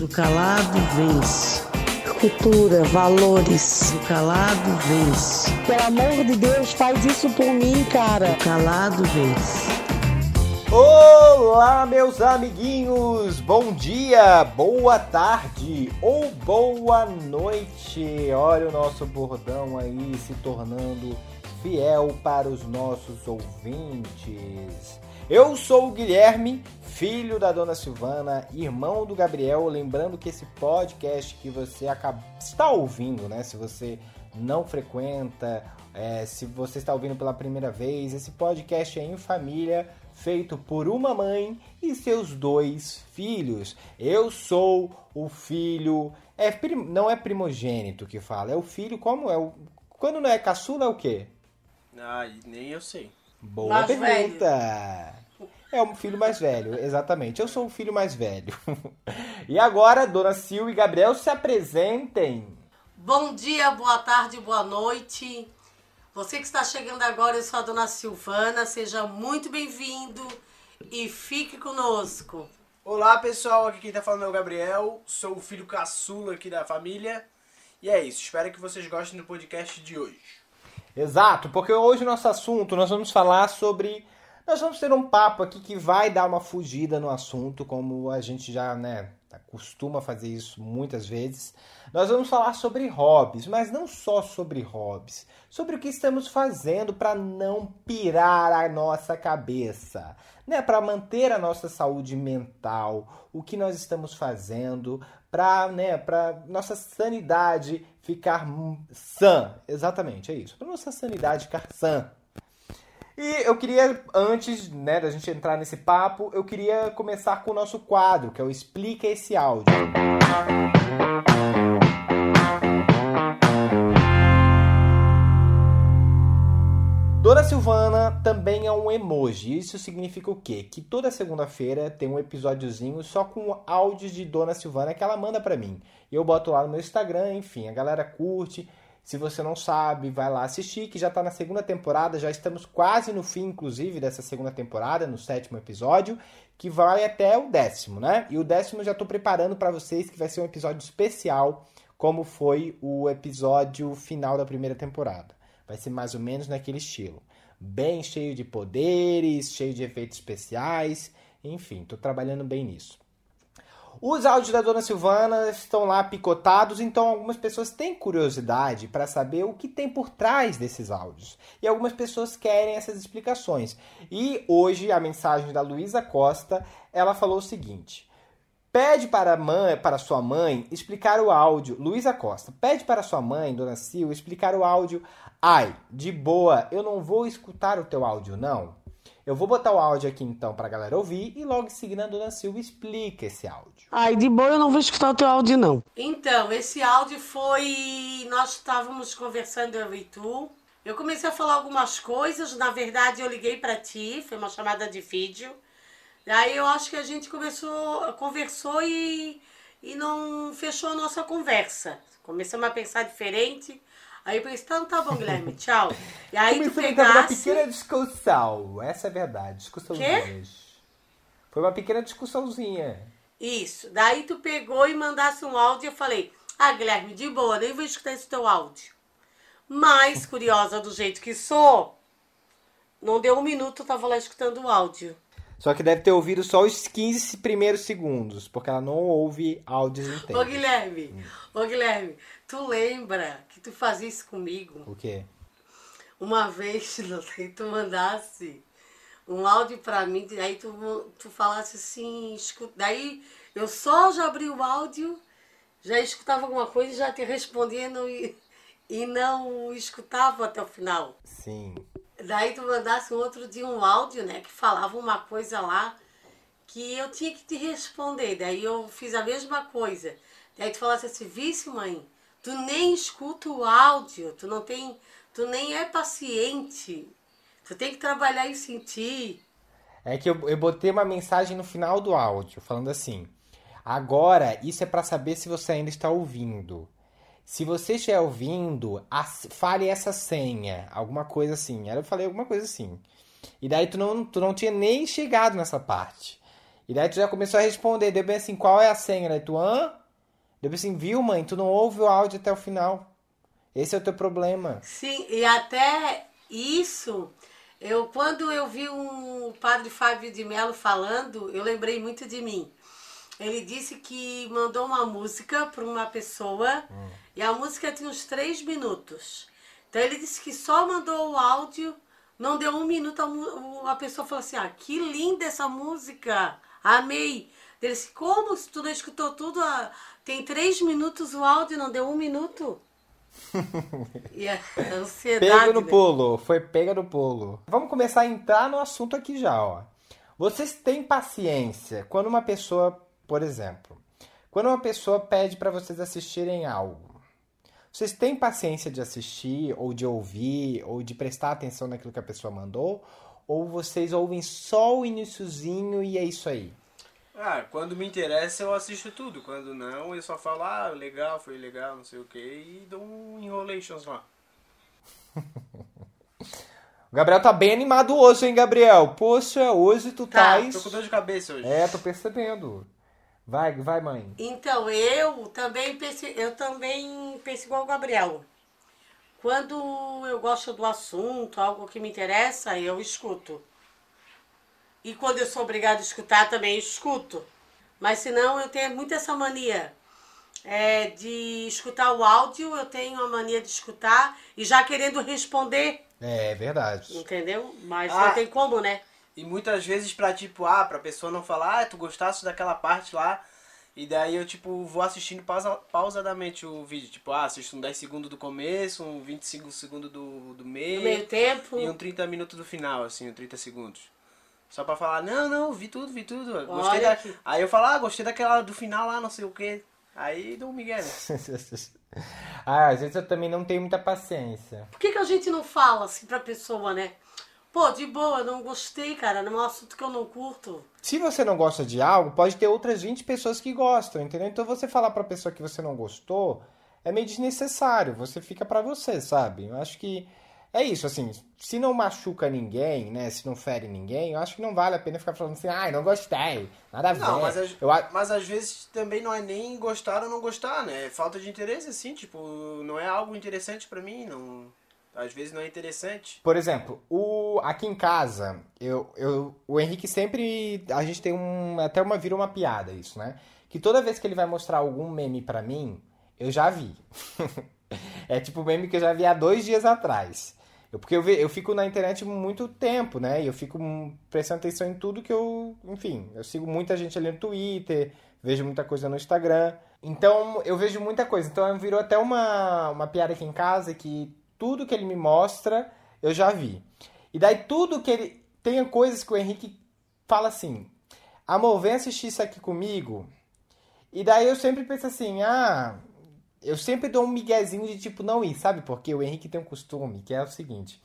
O calado vence. Cultura, valores. O calado vence. Pelo amor de Deus, faz isso por mim, cara. O calado vence. Olá, meus amiguinhos! Bom dia, boa tarde ou boa noite! Olha o nosso bordão aí se tornando fiel para os nossos ouvintes. Eu sou o Guilherme, filho da dona Silvana, irmão do Gabriel. Lembrando que esse podcast que você acaba, está ouvindo, né? Se você não frequenta, é, se você está ouvindo pela primeira vez, esse podcast é em família, feito por uma mãe e seus dois filhos. Eu sou o filho. É, não é primogênito que fala, é o filho. Como é o. Quando não é caçula, é o quê? Ah, nem eu sei. Boa Mais pergunta! É o filho mais velho, exatamente. Eu sou o filho mais velho. e agora, Dona Sil e Gabriel se apresentem. Bom dia, boa tarde, boa noite. Você que está chegando agora, eu sou a Dona Silvana. Seja muito bem-vindo e fique conosco. Olá pessoal, aqui quem tá falando é o Gabriel, sou o filho caçula aqui da família. E é isso, espero que vocês gostem do podcast de hoje. Exato, porque hoje o nosso assunto nós vamos falar sobre. Nós vamos ter um papo aqui que vai dar uma fugida no assunto, como a gente já, né, costuma fazer isso muitas vezes. Nós vamos falar sobre hobbies, mas não só sobre hobbies, sobre o que estamos fazendo para não pirar a nossa cabeça, né, para manter a nossa saúde mental, o que nós estamos fazendo para, né, para nossa sanidade ficar sã. Exatamente, é isso. Para nossa sanidade ficar sã. E eu queria, antes né, da gente entrar nesse papo, eu queria começar com o nosso quadro, que é o Explica esse áudio. Dona Silvana também é um emoji. Isso significa o quê? Que toda segunda-feira tem um episódiozinho só com áudios de Dona Silvana que ela manda para mim. Eu boto lá no meu Instagram, enfim, a galera curte. Se você não sabe, vai lá assistir, que já está na segunda temporada, já estamos quase no fim, inclusive, dessa segunda temporada, no sétimo episódio, que vai até o décimo, né? E o décimo eu já estou preparando para vocês, que vai ser um episódio especial, como foi o episódio final da primeira temporada. Vai ser mais ou menos naquele estilo. Bem cheio de poderes, cheio de efeitos especiais, enfim, estou trabalhando bem nisso. Os áudios da Dona Silvana estão lá picotados, então algumas pessoas têm curiosidade para saber o que tem por trás desses áudios. E algumas pessoas querem essas explicações. E hoje a mensagem da Luísa Costa, ela falou o seguinte: Pede para, mãe, para sua mãe explicar o áudio. Luísa Costa, pede para sua mãe, Dona Sil, explicar o áudio. Ai, de boa, eu não vou escutar o teu áudio, não. Eu vou botar o áudio aqui então para a galera ouvir e logo em seguida a Dona Silva explica esse áudio. Ai, de boa eu não vou escutar o teu áudio, não. Então, esse áudio foi. Nós estávamos conversando eu e tu. Eu comecei a falar algumas coisas, na verdade eu liguei para ti, foi uma chamada de vídeo. Aí eu acho que a gente começou, conversou e, e não fechou a nossa conversa. Começamos a pensar diferente. Aí eu pensei, então tá bom, Guilherme, tchau. E aí tu Começamos a ter uma pegasse. pequena discussão. Essa é a verdade, discussãozinha. Foi uma pequena discussãozinha. Isso. Daí tu pegou e mandasse um áudio e eu falei, ah, Guilherme, de boa, nem vou escutar esse teu áudio. Mas, curiosa do jeito que sou, não deu um minuto, eu tava lá escutando o áudio. Só que deve ter ouvido só os 15 primeiros segundos, porque ela não ouve áudios Ô, inteiros. Guilherme, ô, Guilherme, tu lembra que tu fazia isso comigo? O quê? Uma vez, que tu mandasse um áudio pra mim, aí tu, tu falasse assim, escuta. Daí eu só já abri o áudio, já escutava alguma coisa e já te respondia e não, e não escutava até o final. Sim. Daí tu mandasse um outro dia um áudio, né, que falava uma coisa lá que eu tinha que te responder. Daí eu fiz a mesma coisa. Daí tu falasse assim, vice mãe, tu nem escuta o áudio, tu não tem, tu nem é paciente. Tu tem que trabalhar em ti. É que eu, eu botei uma mensagem no final do áudio, falando assim: agora isso é para saber se você ainda está ouvindo. Se você estiver ouvindo, fale essa senha, alguma coisa assim. Aí eu falei alguma coisa assim. E daí tu não, tu não tinha nem chegado nessa parte. E daí tu já começou a responder. Deu bem assim, qual é a senha? Daí tu, hã? Deu bem assim, viu, mãe? Tu não ouve o áudio até o final. Esse é o teu problema. Sim, e até isso, eu quando eu vi o padre Fábio de Mello falando, eu lembrei muito de mim. Ele disse que mandou uma música para uma pessoa e a música tinha uns três minutos. Então ele disse que só mandou o áudio, não deu um minuto, a, a pessoa falou assim: ah, que linda essa música, amei. Ele disse: como se tu não escutou tudo? Ah, tem três minutos o áudio, não deu um minuto? E a ansiedade. Pega no né? pulo, foi pega no pulo. Vamos começar a entrar no assunto aqui já, ó. Vocês têm paciência quando uma pessoa, por exemplo, quando uma pessoa pede pra vocês assistirem algo. Vocês têm paciência de assistir, ou de ouvir, ou de prestar atenção naquilo que a pessoa mandou? Ou vocês ouvem só o iniciozinho e é isso aí? Ah, quando me interessa eu assisto tudo. Quando não, eu só falo, ah, legal, foi legal, não sei o que, e dou um enrolations lá. O Gabriel tá bem animado hoje, hein, Gabriel? Poxa, hoje tu Tá, tá. Tô com dor de cabeça hoje. É, tô percebendo. Vai, vai, mãe. Então, eu também penso, eu também penso igual o Gabriel. Quando eu gosto do assunto, algo que me interessa, eu escuto. E quando eu sou obrigada a escutar, também escuto. Mas senão eu tenho muito essa mania é, de escutar o áudio, eu tenho a mania de escutar e já querendo responder, É verdade. entendeu? Mas Ah. não tem como, né? E muitas vezes pra, tipo, ah, pra pessoa não falar, ah, tu gostasse daquela parte lá. E daí eu, tipo, vou assistindo pausa, pausadamente o vídeo. Tipo, ah, assisto um 10 segundos do começo, um 25 segundos do, do meio. No meio tempo. E um 30 minutos do final, assim, um 30 segundos. Só pra falar, não, não, vi tudo, vi tudo. Gostei da... Aí eu falo, ah, gostei daquela do final lá, não sei o quê. Aí dou um migué, né? ah, às vezes eu também não tenho muita paciência. Por que, que a gente não fala assim pra pessoa, né? Pô, de boa, não gostei, cara. Não é um assunto que eu não curto. Se você não gosta de algo, pode ter outras 20 pessoas que gostam, entendeu? Então você falar pra pessoa que você não gostou é meio desnecessário. Você fica pra você, sabe? Eu acho que é isso, assim. Se não machuca ninguém, né? Se não fere ninguém, eu acho que não vale a pena ficar falando assim, ai, não gostei. Nada a ver. Não, mas, às- Eu a- mas às vezes também não é nem gostar ou não gostar, né? É falta de interesse, assim, tipo, não é algo interessante pra mim, não... Às vezes não é interessante. Por exemplo, o, aqui em casa, eu, eu, o Henrique sempre. A gente tem um. Até uma vira uma piada isso, né? Que toda vez que ele vai mostrar algum meme pra mim, eu já vi. é tipo o meme que eu já vi há dois dias atrás. Eu, porque eu, eu fico na internet muito tempo, né? E eu fico prestando atenção em tudo que eu. Enfim, eu sigo muita gente ali no Twitter, vejo muita coisa no Instagram. Então, eu vejo muita coisa. Então, virou até uma, uma piada aqui em casa que tudo que ele me mostra, eu já vi. E daí, tudo que ele. Tem coisas que o Henrique fala assim: Amor, vem assistir isso aqui comigo. E daí eu sempre penso assim: Ah. Eu sempre dou um miguezinho de tipo não ir, sabe? Porque o Henrique tem um costume que é o seguinte: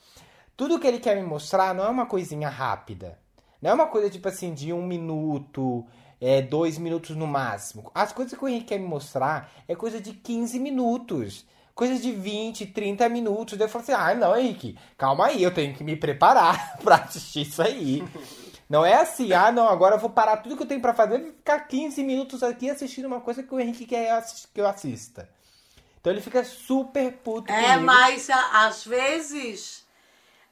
tudo que ele quer me mostrar não é uma coisinha rápida. Não é uma coisa tipo assim de um minuto, é, dois minutos no máximo. As coisas que o Henrique quer me mostrar é coisa de 15 minutos. Coisa de 20, 30 minutos. Daí eu falo assim: ah, não, Henrique, calma aí, eu tenho que me preparar pra assistir isso aí. Não é assim, ah, não, agora eu vou parar tudo que eu tenho pra fazer e ficar 15 minutos aqui assistindo uma coisa que o Henrique quer que eu assista. Então ele fica super puto É, comigo. mas às vezes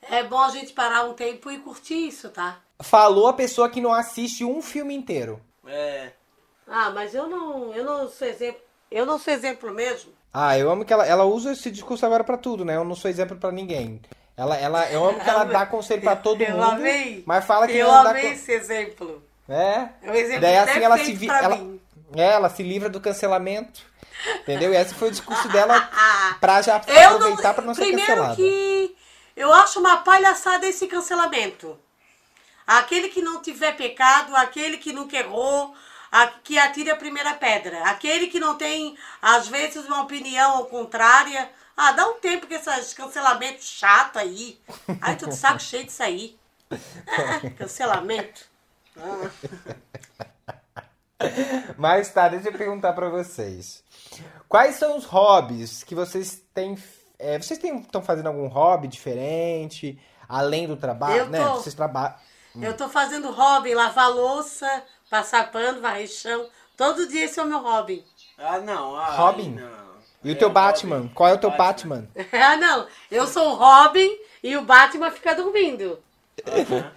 é bom a gente parar um tempo e curtir isso, tá? Falou a pessoa que não assiste um filme inteiro. É. Ah, mas eu não, eu não sou exemplo. Eu não sou exemplo mesmo. Ah, eu amo que ela, ela usa esse discurso agora pra tudo, né? Eu não sou exemplo pra ninguém. Ela, ela, eu amo que ela dá conselho pra todo eu mundo, amei. mas fala que eu não dá amei con- esse exemplo. É. É um exemplo Daí assim ela se vi, ela, mim. é, ela se livra do cancelamento. Entendeu? E esse foi o discurso dela pra já Eu aproveitar não, pra não ser primeiro cancelada. que eu acho uma palhaçada esse cancelamento. Aquele que não tiver pecado, aquele que nunca errou, a- que atire a primeira pedra. Aquele que não tem, às vezes, uma opinião contrária. Ah, dá um tempo que esses cancelamentos chato aí. Ai, tô de saco cheio disso aí. Ah, cancelamento. Mas tá, deixa eu perguntar pra vocês. Quais são os hobbies que vocês têm. é, vocês estão fazendo algum hobby diferente? Além do trabalho, Eu né? tô. Vocês trabalham. Eu tô fazendo hobby, lavar louça, Passar pano, varrer chão. Todo dia esse é o meu hobby. Ah, não. Ah, Robin? Não. E o É, teu Robin. Batman? Qual é o teu Batman? Ah, não. Eu sou o Robin e o Batman fica dormindo. Aham.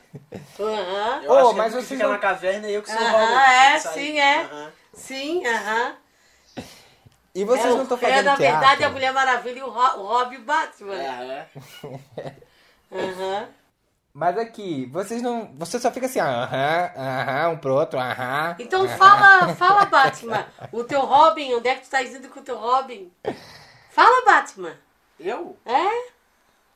Aham. Eu que mas ele vocês fica não- na caverna e eu que sou o Aham, Robin. é, que sim, é. Aham. Sim, aham. E vocês é, não estão é, fazendo na teatro? verdade, a Mulher Maravilha e o, Ro- o e Batman. Aham. Aham. Mas aqui, vocês não. Você só fica assim, aham, aham, um pro outro, aham. Então aham. fala, fala, Batman. O teu Robin, onde é que tu tá indo com o teu Robin? Fala, Batman. Eu? É?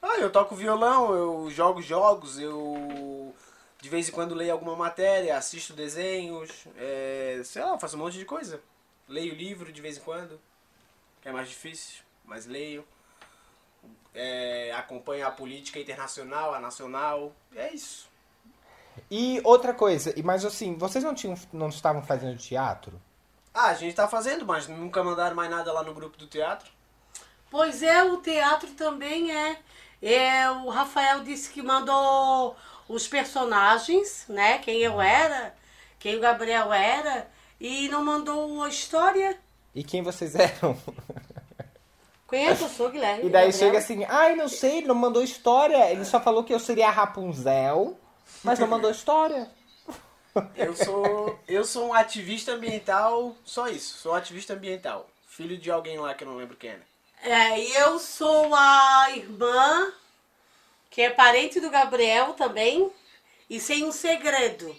Ah, eu toco violão, eu jogo jogos, eu de vez em quando leio alguma matéria, assisto desenhos, é, sei lá, faço um monte de coisa. Leio livro de vez em quando, que é mais difícil, mas leio. É, acompanho a política internacional, a nacional, é isso. E outra coisa, e mas assim, vocês não tinham, não estavam fazendo teatro? Ah, a gente tá fazendo, mas nunca mandaram mais nada lá no grupo do teatro. Pois é, o teatro também é. é. O Rafael disse que mandou os personagens, né? Quem eu era, quem o Gabriel era, e não mandou a história. E quem vocês eram? Conhece? Eu sou Guilherme. E daí Gabriel. chega assim, ai, não sei, ele não mandou história. Ele só falou que eu seria a Rapunzel, mas não mandou história. Eu sou, eu sou um ativista ambiental, só isso, sou um ativista ambiental. Filho de alguém lá que eu não lembro quem é. É, e eu sou a irmã, que é parente do Gabriel também, e sem um segredo.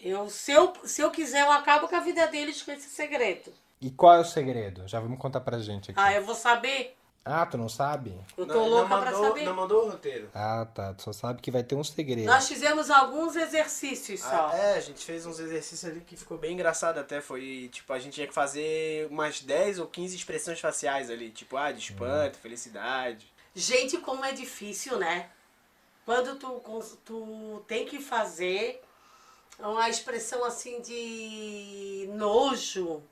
Eu, se, eu, se eu quiser, eu acabo com a vida deles com esse segredo. E qual é o segredo? Já vamos contar pra gente aqui. Ah, eu vou saber. Ah, tu não sabe? Eu tô Não- louca não pra mandou, saber. Não mandou o roteiro. Ah, tá. Tu só sabe que vai ter um segredo. Nós fizemos alguns exercícios só. Ah, é, a gente fez uns exercícios ali que ficou bem engraçado até. Foi, tipo, a gente tinha que fazer umas 10 ou 15 expressões faciais ali. Tipo, ah, de espanto, felicidade. Gente, como é difícil, né? Quando tu, tu tem que fazer uma expressão assim de nojo,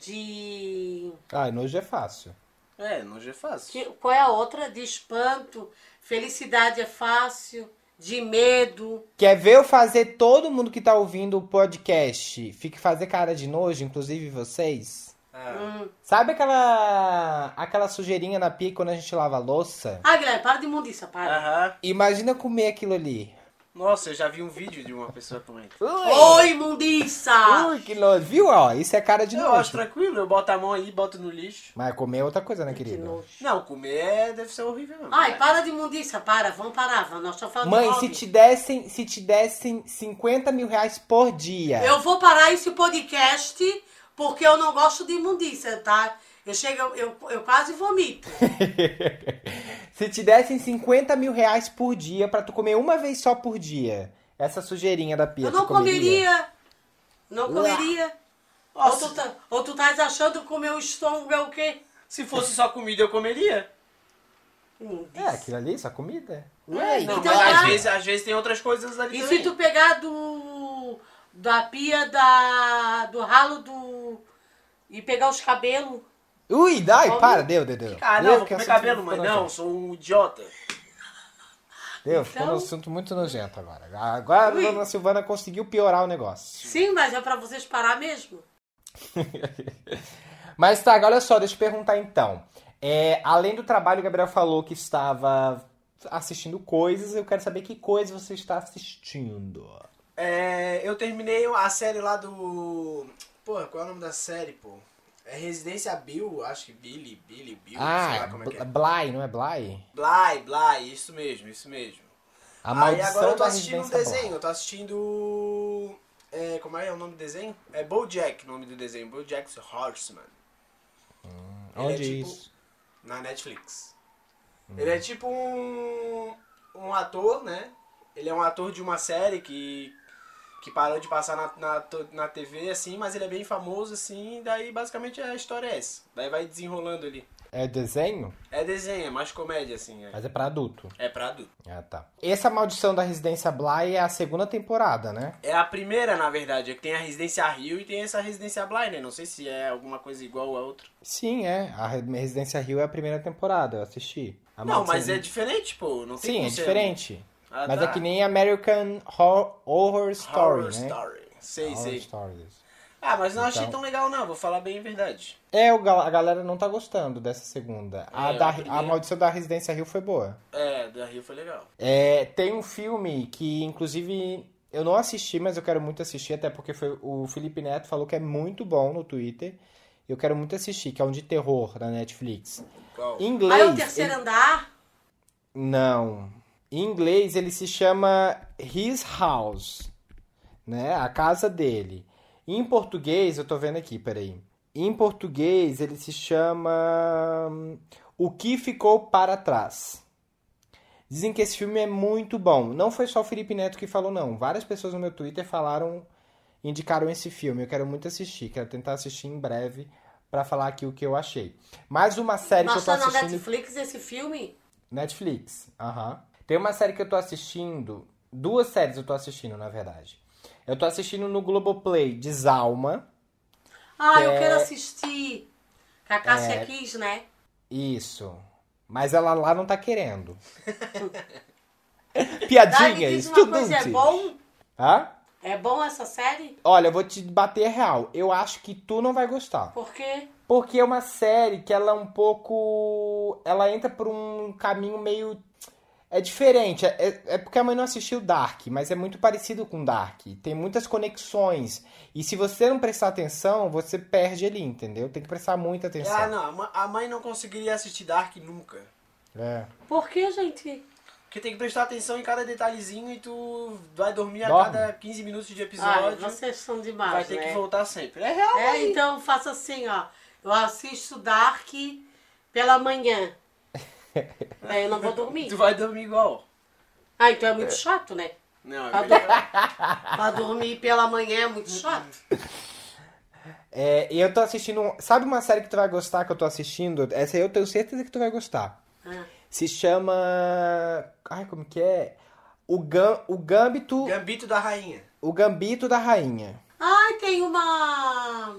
de. Ah, nojo é fácil. É, não é fácil. que- qual é a outra? De espanto, felicidade é fácil, de medo. Quer ver eu fazer todo mundo que tá ouvindo o podcast fique fazer cara de nojo, inclusive vocês? Ah, Hum. Sabe aquela aquela sujeirinha na pia quando a gente lava a louça? Ah, Guilherme, para de imundícia, para. Aham. Imagina comer aquilo ali. Nossa, eu já vi um vídeo de uma pessoa comendo. Oi, imundiça! Ui, que nojo. Viu, ó? Isso é cara de Eu acho nojo. tranquilo, eu boto a mão ali, boto no lixo. Mas comer é outra coisa, né, Que querido? nojo. Não, comer é- deve ser horrível mesmo. Ai, para de imundícia, para, vamos parar, vamos, nós falando Mãe, de se te dessem, se te dessem 50 mil reais por dia. Eu vou parar esse podcast porque eu não gosto de imundícia, tá? Eu chego, eu, eu, quase vomito. se te dessem 50 mil reais por dia pra tu comer uma vez só por dia, essa sujeirinha da pia, Eu não comeria. Não comeria. Ou tu, tá, ou tu estás achando que o meu estômago é o quê? se fosse só comida, eu comeria. É, aquilo ali, só comida. É, Não, então, mas às ah, vezes, às vezes tem outras coisas ali E também. se tu pegar do. da pia da. do ralo do. e pegar os cabelos. Ui, dai, para, deu, deu, deu. Ah, vou comer cabelo, mãe. Não, sou um idiota. Deu, ficou um Então- assunto muito nojento agora. Agora Ui. a dona Silvana conseguiu piorar o negócio. Sim, mas é pra vocês parar mesmo. Mas tá, olha só, deixa eu perguntar então. É, além do trabalho, o Gabriel falou que estava assistindo coisas. Eu quero saber que coisa você está assistindo. É, eu terminei a série lá do. Pô, qual é o nome da série, pô? É Residência Bill, acho que Billy, Billy, Bill, sei lá Ah, como é que é. Bly, não é Bly? Bly, Bly, isso mesmo, isso mesmo. A Aí agora eu tô assistindo um desenho, Bly. eu tô assistindo. É, como é o nome do desenho? É Bojack o nome do desenho, Bojack's Horseman. Onde Ele é é tipo- isso? na Netflix. Ele é tipo um, um ator, né? Ele é um ator de uma série que, que parou de passar na, na, na TV, assim, mas ele é bem famoso, assim, daí basicamente a história é essa. Daí vai desenrolando ali. É desenho? É desenho, é mais comédia, assim. É, Mas é pra adulto. é pra adulto. Ah, tá. Essa maldição da residência Bly é a segunda temporada, né? É a primeira, na verdade, é que tem a Residência Rio e tem essa Residência Bly, né? Não sei se é alguma coisa igual a outra. Sim, é. A Re- Residência Rio é a primeira temporada, eu assisti. A Não, maldição- mas é diferente, pô. Não tem Sim, é diferente. Ah, mas tá. é que nem American Horror, Horror Story, Horror né? Story. Sei, All sei. Stories. Ah, mas não achei Então- tão legal não, vou falar bem a verdade. É, a galera não tá gostando dessa segunda. A, É, da, a Maldição da Residência Rio foi boa. É, da Rio foi legal. É, tem um filme que, inclusive, eu não assisti, mas eu quero muito assistir, até porque foi, o Felipe Neto falou que é muito bom no Twitter. Eu quero muito assistir, que é um de terror da Netflix. Qual? Em inglês. é o terceiro ele- andar. Não. Em inglês ele se chama His House, né? A casa dele. Em português, eu tô vendo aqui, peraí. Em português ele se chama hum, O que ficou para trás. Dizem que esse filme é muito bom. Não foi só o Felipe Neto que falou, não. Várias pessoas no meu Twitter falaram, indicaram esse filme. Eu quero muito assistir. Quero tentar assistir em breve pra falar aqui o que eu achei. Mais uma série Mas que eu tô tá na assistindo. Netflix esse filme? Netflix, aham. Tem uma série que eu tô assistindo. Duas séries eu tô assistindo, na verdade. Eu tô assistindo no Globoplay Desalma. Ah, eu É. quero assistir. Que a Cássia quis, né? Isso. Mas ela lá não tá querendo. Piadinha, uma coisa, é bom? Hã? É bom essa série? Olha, eu vou te bater real. Eu acho que tu não vai gostar. Por quê? Porque é uma série que ela é um pouco. Ela entra por um caminho meio. É diferente. É, é- é porque a mãe não assistiu Dark, mas é muito parecido com Dark. Tem muitas conexões. E se você não prestar atenção, você perde ali, entendeu? Tem que prestar muita atenção. Ah, não, a a mãe não conseguiria assistir Dark nunca. É. Por quê, gente? Porque tem que prestar atenção em cada detalhezinho e tu vai dormir a Dorme. cada 15 minutos de Ai, episódio. vocês são demais, vai ter né? que voltar sempre. É real, É, então faça assim, ó. Eu assisto Dark pela manhã. Aí eu não vou dormir. Tu vai dormir igual. Ah, então é muito chato, né? Não, é Pra, melhor. pra dormir pela manhã é muito chato. É, e eu tô assistindo. um- Sabe uma série que tu vai gostar que eu tô assistindo? Essa aí eu tenho certeza que tu vai gostar. Ah. Se chama. Ai, como que é? O, Gam... o Gambito. Gambito da Rainha. O Gambito da Rainha. Ai, tem uma.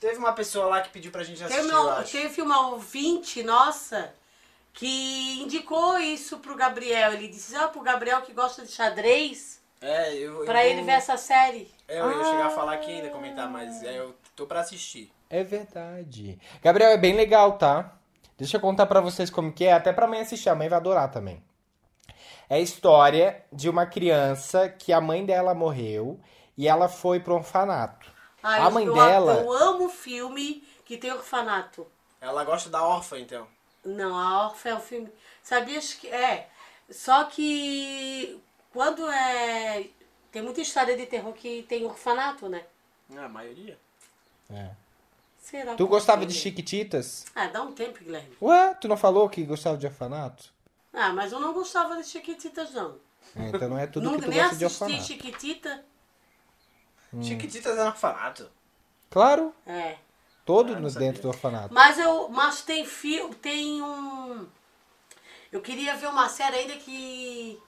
Teve uma pessoa lá que pediu pra gente assistir, Teve eu uma, acho. teve uma ouvinte nossa que indicou isso pro Gabriel. Ele disse, ah, pro Gabriel que gosta de xadrez, É, eu, pra eu ele ver essa série. É, eu ia chegar a falar aqui ainda, comentar, mas é, eu tô pra assistir. É verdade. Gabriel, é bem legal, tá? Deixa eu contar pra vocês como que é, até pra mãe assistir, a mãe vai adorar também. É a história de uma criança que a mãe dela morreu e ela foi pro orfanato. Ai, a mãe eu, dela. Eu amo filme que tem orfanato. Ela gosta da órfã, então. Não, a órfã é um filme. Sabias que. É. Só que. Quando é. Tem muita história de terror que tem orfanato, né? Ah, a maioria. É. Será Tu gostava de Chiquititas? Ah, dá um tempo, Guilherme. Ué, tu não falou que gostava de orfanato? Ah, mas eu não gostava de Chiquititas, não. É, então não é tudo que tu nem gosta de assisti orfanato. Chiquitita. Hum. Chiquititas é um orfanato. Claro, É. todo Ah, não no sabia. dentro do orfanato. Mas eu. Mas tem filme. Tem um. Eu queria ver uma série ainda que.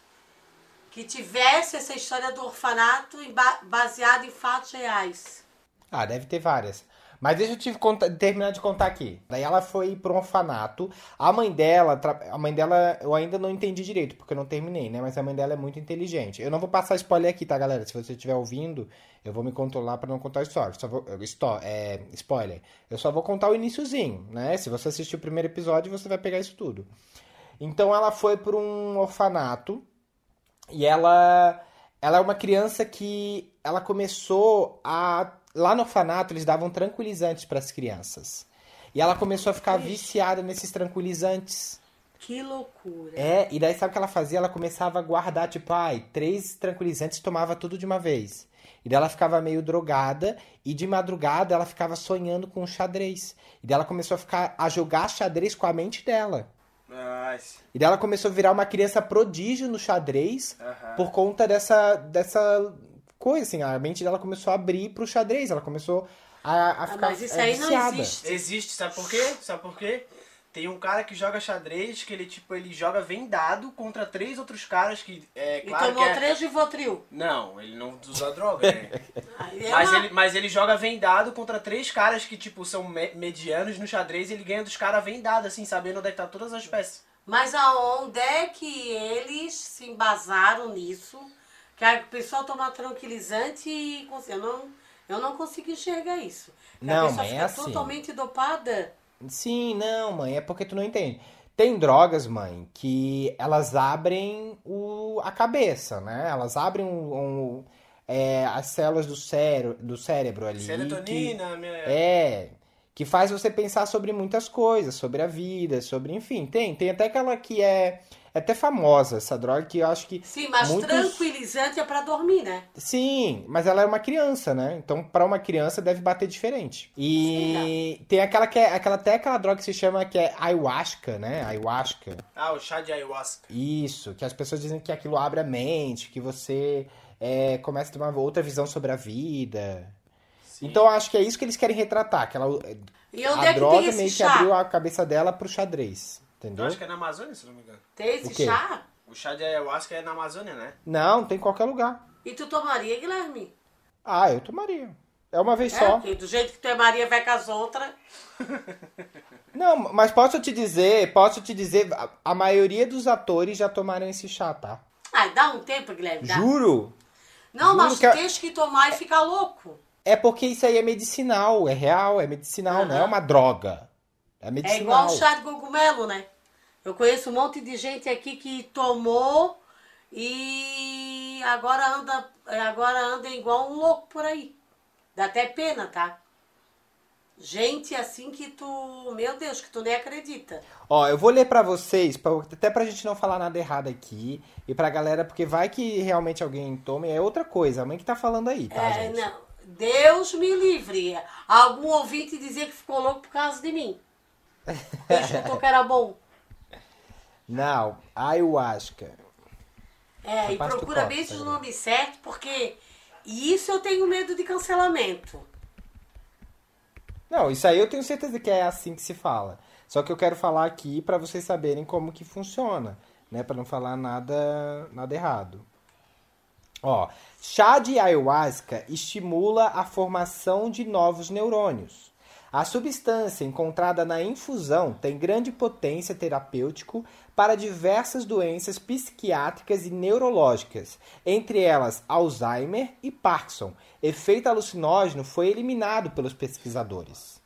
Que tivesse essa história do orfanato baseada em fatos reais. Ah, deve ter várias. Mas deixa eu te contar- terminar de contar aqui. Daí ela foi pro orfanato. A mãe dela, a mãe dela, eu ainda não entendi direito, porque eu não terminei, né? Mas a mãe dela é muito inteligente. Eu não vou passar spoiler aqui, tá, galera? Se você estiver ouvindo, eu vou me controlar pra não contar história. Só vou, é, spoiler. Eu só vou contar o iniciozinho, né? Se você assistir o primeiro episódio, você vai pegar isso tudo. Então ela foi para um orfanato e ela ela é uma criança que ela começou a lá no orfanato eles davam tranquilizantes para as crianças. E ela começou a ficar viciada nesses tranquilizantes. Que loucura. É, e daí sabe o que ela fazia? Ela começava a guardar, tipo, ai, três tranquilizantes e tomava tudo de uma vez. E daí ela ficava meio drogada e de madrugada ela ficava sonhando com xadrez. E daí ela começou a ficar a jogar xadrez com a mente dela. Nice. E daí ela começou a virar uma criança prodígio no xadrez por conta dessa, dessa coisa, assim. A mente dela começou a abrir pro xadrez. Ela começou a, a Ah, ficar mas isso aí não viciada. existe. Existe, sabe por quê? Sabe por quê? Tem um cara que joga xadrez que ele, tipo, ele joga vendado contra três outros caras que, é E claro que tomou é... três de Votril. Não, ele não usa droga, né? É mas, uma- ele, mas ele joga vendado contra três caras que, tipo, são me- medianos no xadrez e ele ganha dos caras vendado, assim, sabendo onde é que tá todas as peças. Mas aonde é que eles se embasaram nisso Que a pessoa toma tranquilizante e eu não, eu não consigo enxergar isso. Que Não, a pessoa mas é fica assim. totalmente dopada. Sim, não, mãe, é porque tu não entende. Tem drogas, mãe, que elas abrem o, a cabeça, né? Elas abrem um, um- é, as células do, cérebro, do cérebro ali. que- Serotonina, minha... É, que faz você pensar sobre muitas coisas, sobre a vida, sobre, enfim, tem, tem até aquela que é, é até famosa, essa droga que eu acho que Sim, mas muitos- tranquilizante é pra dormir, né? Sim, mas ela é uma criança, né? Então, pra uma criança deve bater diferente. E tem aquela que é, aquela até aquela droga que se chama que é ayahuasca, né? Ayahuasca. Ah, o chá de ayahuasca. Isso, que as pessoas dizem que aquilo abre a mente, que você é, começa a ter uma outra visão sobre a vida. Então, eu acho que é isso que eles querem retratar, que ela, E onde a é que droga tem esse meio que chá? abriu a cabeça dela pro xadrez, Eu entendeu? acho que é na Amazônia, se não me engano. Tem O esse quê? chá? O chá de ayahuasca é na Amazônia, né? Não, tem em qualquer lugar. E tu tomaria, Guilherme? Ah, eu tomaria. É uma vez É, só. porque do jeito que tu é Maria, vai com as outras. Não, mas posso te dizer, posso te dizer, a, a maioria dos atores já tomaram esse chá, tá? Ai, dá um tempo, Guilherme. Dá. Juro. Não, Juro mas que a- tu tens que tomar e ficar louco. É porque isso aí é medicinal, é real, é medicinal, não é Aham. uma droga. É É igual o chá de cogumelo, né? Eu conheço um monte de gente aqui que tomou e agora anda, agora anda igual um louco por aí. Dá até pena, tá? Gente assim que tu, meu Deus, que tu nem acredita. Ó, eu vou ler pra vocês, pra- até pra gente não falar nada errado aqui, e pra galera, porque vai que realmente alguém tome, é outra coisa, a mãe que tá falando aí, tá, É, gente? não. Deus me livre. Algum ouvinte dizer que ficou louco por causa de mim. Ele escutou que era bom. Não, ayahuasca. É, e procura bem esses né? nomes certos, porque isso eu tenho medo de cancelamento. Não, isso aí eu tenho certeza que é assim que se fala. Só que eu quero falar aqui pra vocês saberem como que funciona, né, Pra não falar nada nada errado. Ó, chá de ayahuasca estimula a formação de novos neurônios. A substância encontrada na infusão tem grande potência terapêutico para diversas doenças psiquiátricas e neurológicas, entre elas Alzheimer e Parkinson. Efeito alucinógeno foi eliminado pelos pesquisadores.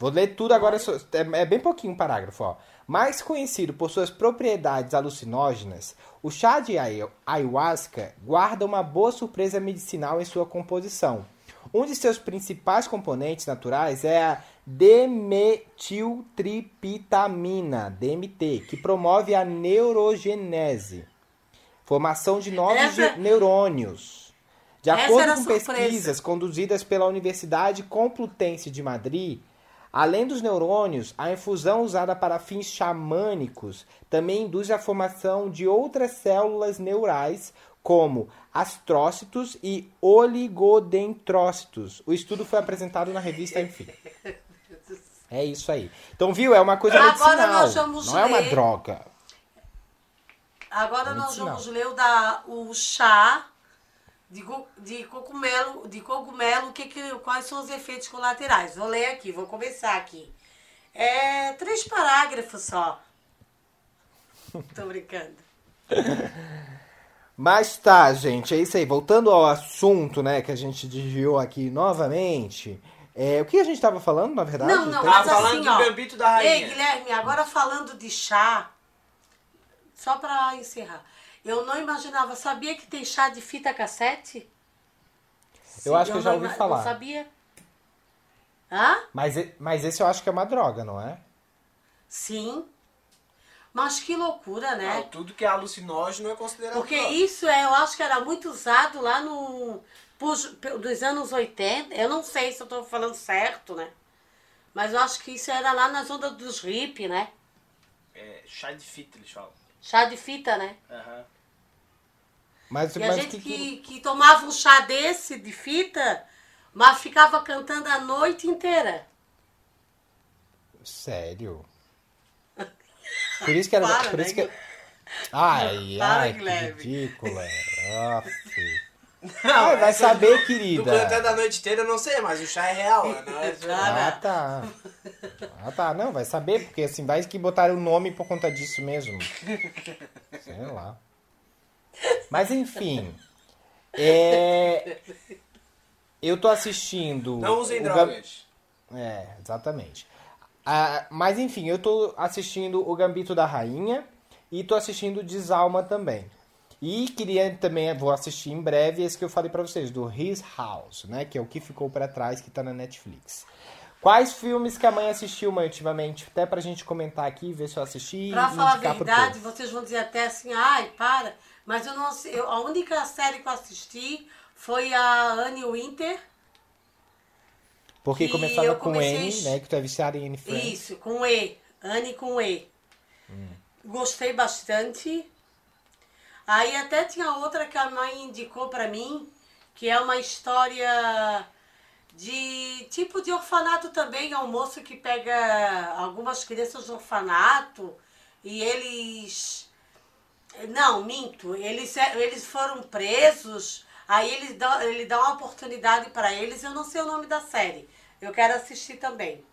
Vou ler tudo agora, é é bem pouquinho o parágrafo. Ó. Mais conhecido por suas propriedades alucinógenas, o chá de ayahuasca guarda uma boa surpresa medicinal em sua composição. Um de seus principais componentes naturais é a demetiltripitamina, DMT, que promove a neurogenese, formação de novos Essa- neurônios. De acordo com surpresa. pesquisas conduzidas pela Universidade Complutense de Madrid, além dos neurônios, a infusão usada para fins xamânicos também induz a formação de outras células neurais, como astrócitos e oligodendrócitos. O estudo foi apresentado na revista Enfim. É isso aí. Então, viu? É uma coisa Agora medicinal. nós vamos não é uma ler- droga. Agora É nós vamos ler o, da, o chá de, de cogumelo, de cogumelo que, que, quais são os efeitos colaterais. Vou ler aqui, vou começar aqui. É três parágrafos só. Tô brincando. Mas tá, gente, é isso aí. Voltando ao assunto, né, que a gente desviou aqui novamente. É, o que a gente tava falando, na verdade? Não, não, Tem- mas falando assim, do ó. gambito da rainha. Ei, Guilherme, agora falando de chá, só pra encerrar. Eu não imaginava, sabia que tem chá de fita cassete? Eu acho que eu já ouvi ima- falar. Não sabia? Hã? Mas, mas esse eu acho que é uma droga, não é? Sim. Mas que loucura, Ah, né? tudo que é alucinógeno é considerado Porque droga. isso é, eu acho que era muito usado lá no. dos anos 80. Eu não sei se eu tô falando certo, né? Mas eu acho que isso era lá nas ondas dos hip, né? É, chá de fita, eles falam. Chá de fita, né? Aham. Mas, E a gente que, que, que tomava um chá desse de fita, mas ficava cantando a noite inteira. Sério? Por isso que era. Para, por né, isso que... Ai, Para, ai, que Guilherme. ridícula. Aff. Ai, vai saber, Do querida. cantando a noite inteira eu não sei, mas o chá é real. né? Não é- Ah, tá. Ah, tá. Não, vai saber, porque assim, vai que botaram o nome por conta disso mesmo. Sei lá. Mas enfim. É, eu tô assistindo. Não usem drogas. É, exatamente. Ah, mas enfim, eu tô assistindo o Gambito da Rainha e tô assistindo Desalma também. E queria também, vou assistir em breve esse que eu falei pra vocês, do His House, né? Que é o que ficou pra trás, que tá na Netflix. Quais filmes que a mãe assistiu, mãe, ultimamente? Até pra gente comentar aqui, ver se eu assisti Pra falar a verdade, vocês vão dizer até assim, ai, para. Mas eu não sei. a única série que eu assisti foi a Anne Winter. Porque que começava com N, a- né? Que tu é viciado em N Friends. Isso, com E. Anne com E. Gostei bastante. Aí até tinha outra que a mãe indicou pra mim, que é uma história de tipo de orfanato também, é um moço que pega algumas crianças do orfanato e eles não, minto, eles eles foram presos, aí ele dá, ele dá uma oportunidade pra eles, eu não sei o nome da série. Eu quero assistir também.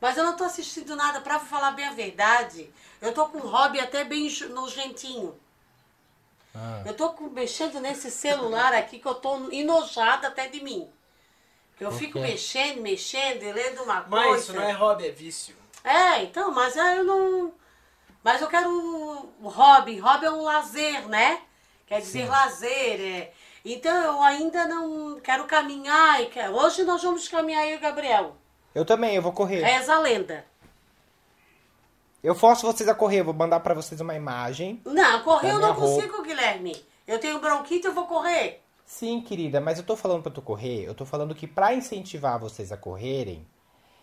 Mas eu não tô assistindo nada, pra falar bem a verdade. Eu tô com um hobby até bem nojentinho. Ah. Eu tô com- mexendo nesse celular aqui que eu tô enojada até de mim. Que eu Por fico mexendo, mexendo e lendo uma Mãe, coisa. isso não é hobby, é vício. É, então, mas aí eu não. Mas eu quero um hobby. Hobby é um lazer, né? Quer dizer lazer. É. Então eu ainda não quero caminhar. e Hoje nós vamos caminhar eu e o Gabriel. Eu também, eu vou correr. Reza a lenda. Eu forço vocês a correr, eu vou mandar pra vocês uma imagem. Não, correr eu não roupa. consigo, Guilherme. Eu tenho bronquite, eu vou correr. Sim, querida, mas eu tô falando pra tu correr, eu tô falando que pra incentivar vocês a correrem,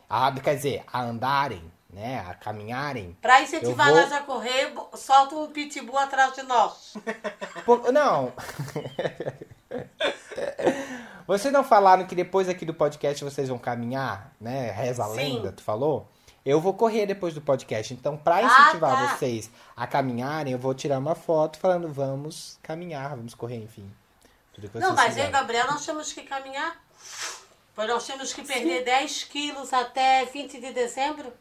a, quer dizer, a andarem, né, a caminharem. Pra incentivar Eu vou- nós a correr, solta um pitbull atrás de nós. Por- não. vocês não falaram que depois aqui do podcast vocês vão caminhar, né? Reza a Sim. lenda, tu falou? Eu vou correr depois do podcast, então pra Ah, incentivar tá. vocês a caminharem, eu vou tirar uma foto falando vamos caminhar, vamos correr, enfim. Não, mas eu e o quiserem. Gabriel nós temos que caminhar. Pois nós temos que perder 10 quilos até 20 de dezembro.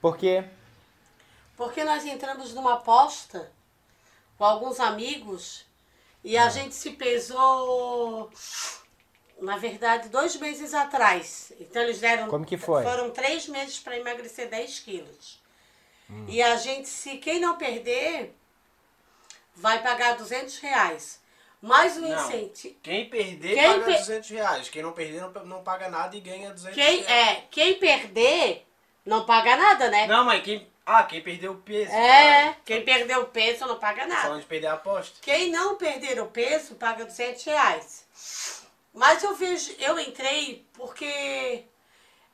Porque Porque nós entramos numa aposta com alguns amigos e Ah. a gente se pesou, na verdade, dois meses atrás. Então eles deram. Como que foi? Foram três meses para emagrecer 10 quilos. Hum. E a gente, se quem não perder, vai pagar 200 reais. Mais um Não. incentivo. Quem perder Quem paga per- 200 reais. Quem não perder não, não paga nada e ganha 200 Quem, reais. é, quem perder, não paga nada, né? Não, mãe, quem... Ah, quem perdeu o peso. É, quem perdeu o peso não paga nada. Falando de perder a aposta. Quem não perder o peso paga 200 reais. Mas eu vejo, eu entrei porque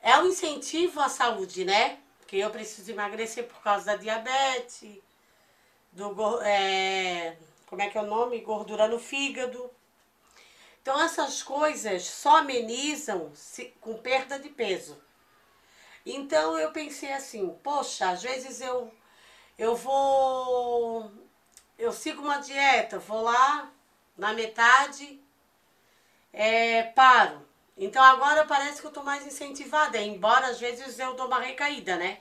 é um incentivo à saúde, né? Porque eu preciso emagrecer por causa da diabetes, do é, como é que é o nome? Gordura no fígado. Então essas coisas só amenizam se- com perda de peso. Então eu pensei assim, poxa, às vezes eu eu vou eu sigo uma dieta, vou lá na metade, é, paro. Então agora parece que eu tô mais incentivada, embora às vezes eu dou uma recaída, né?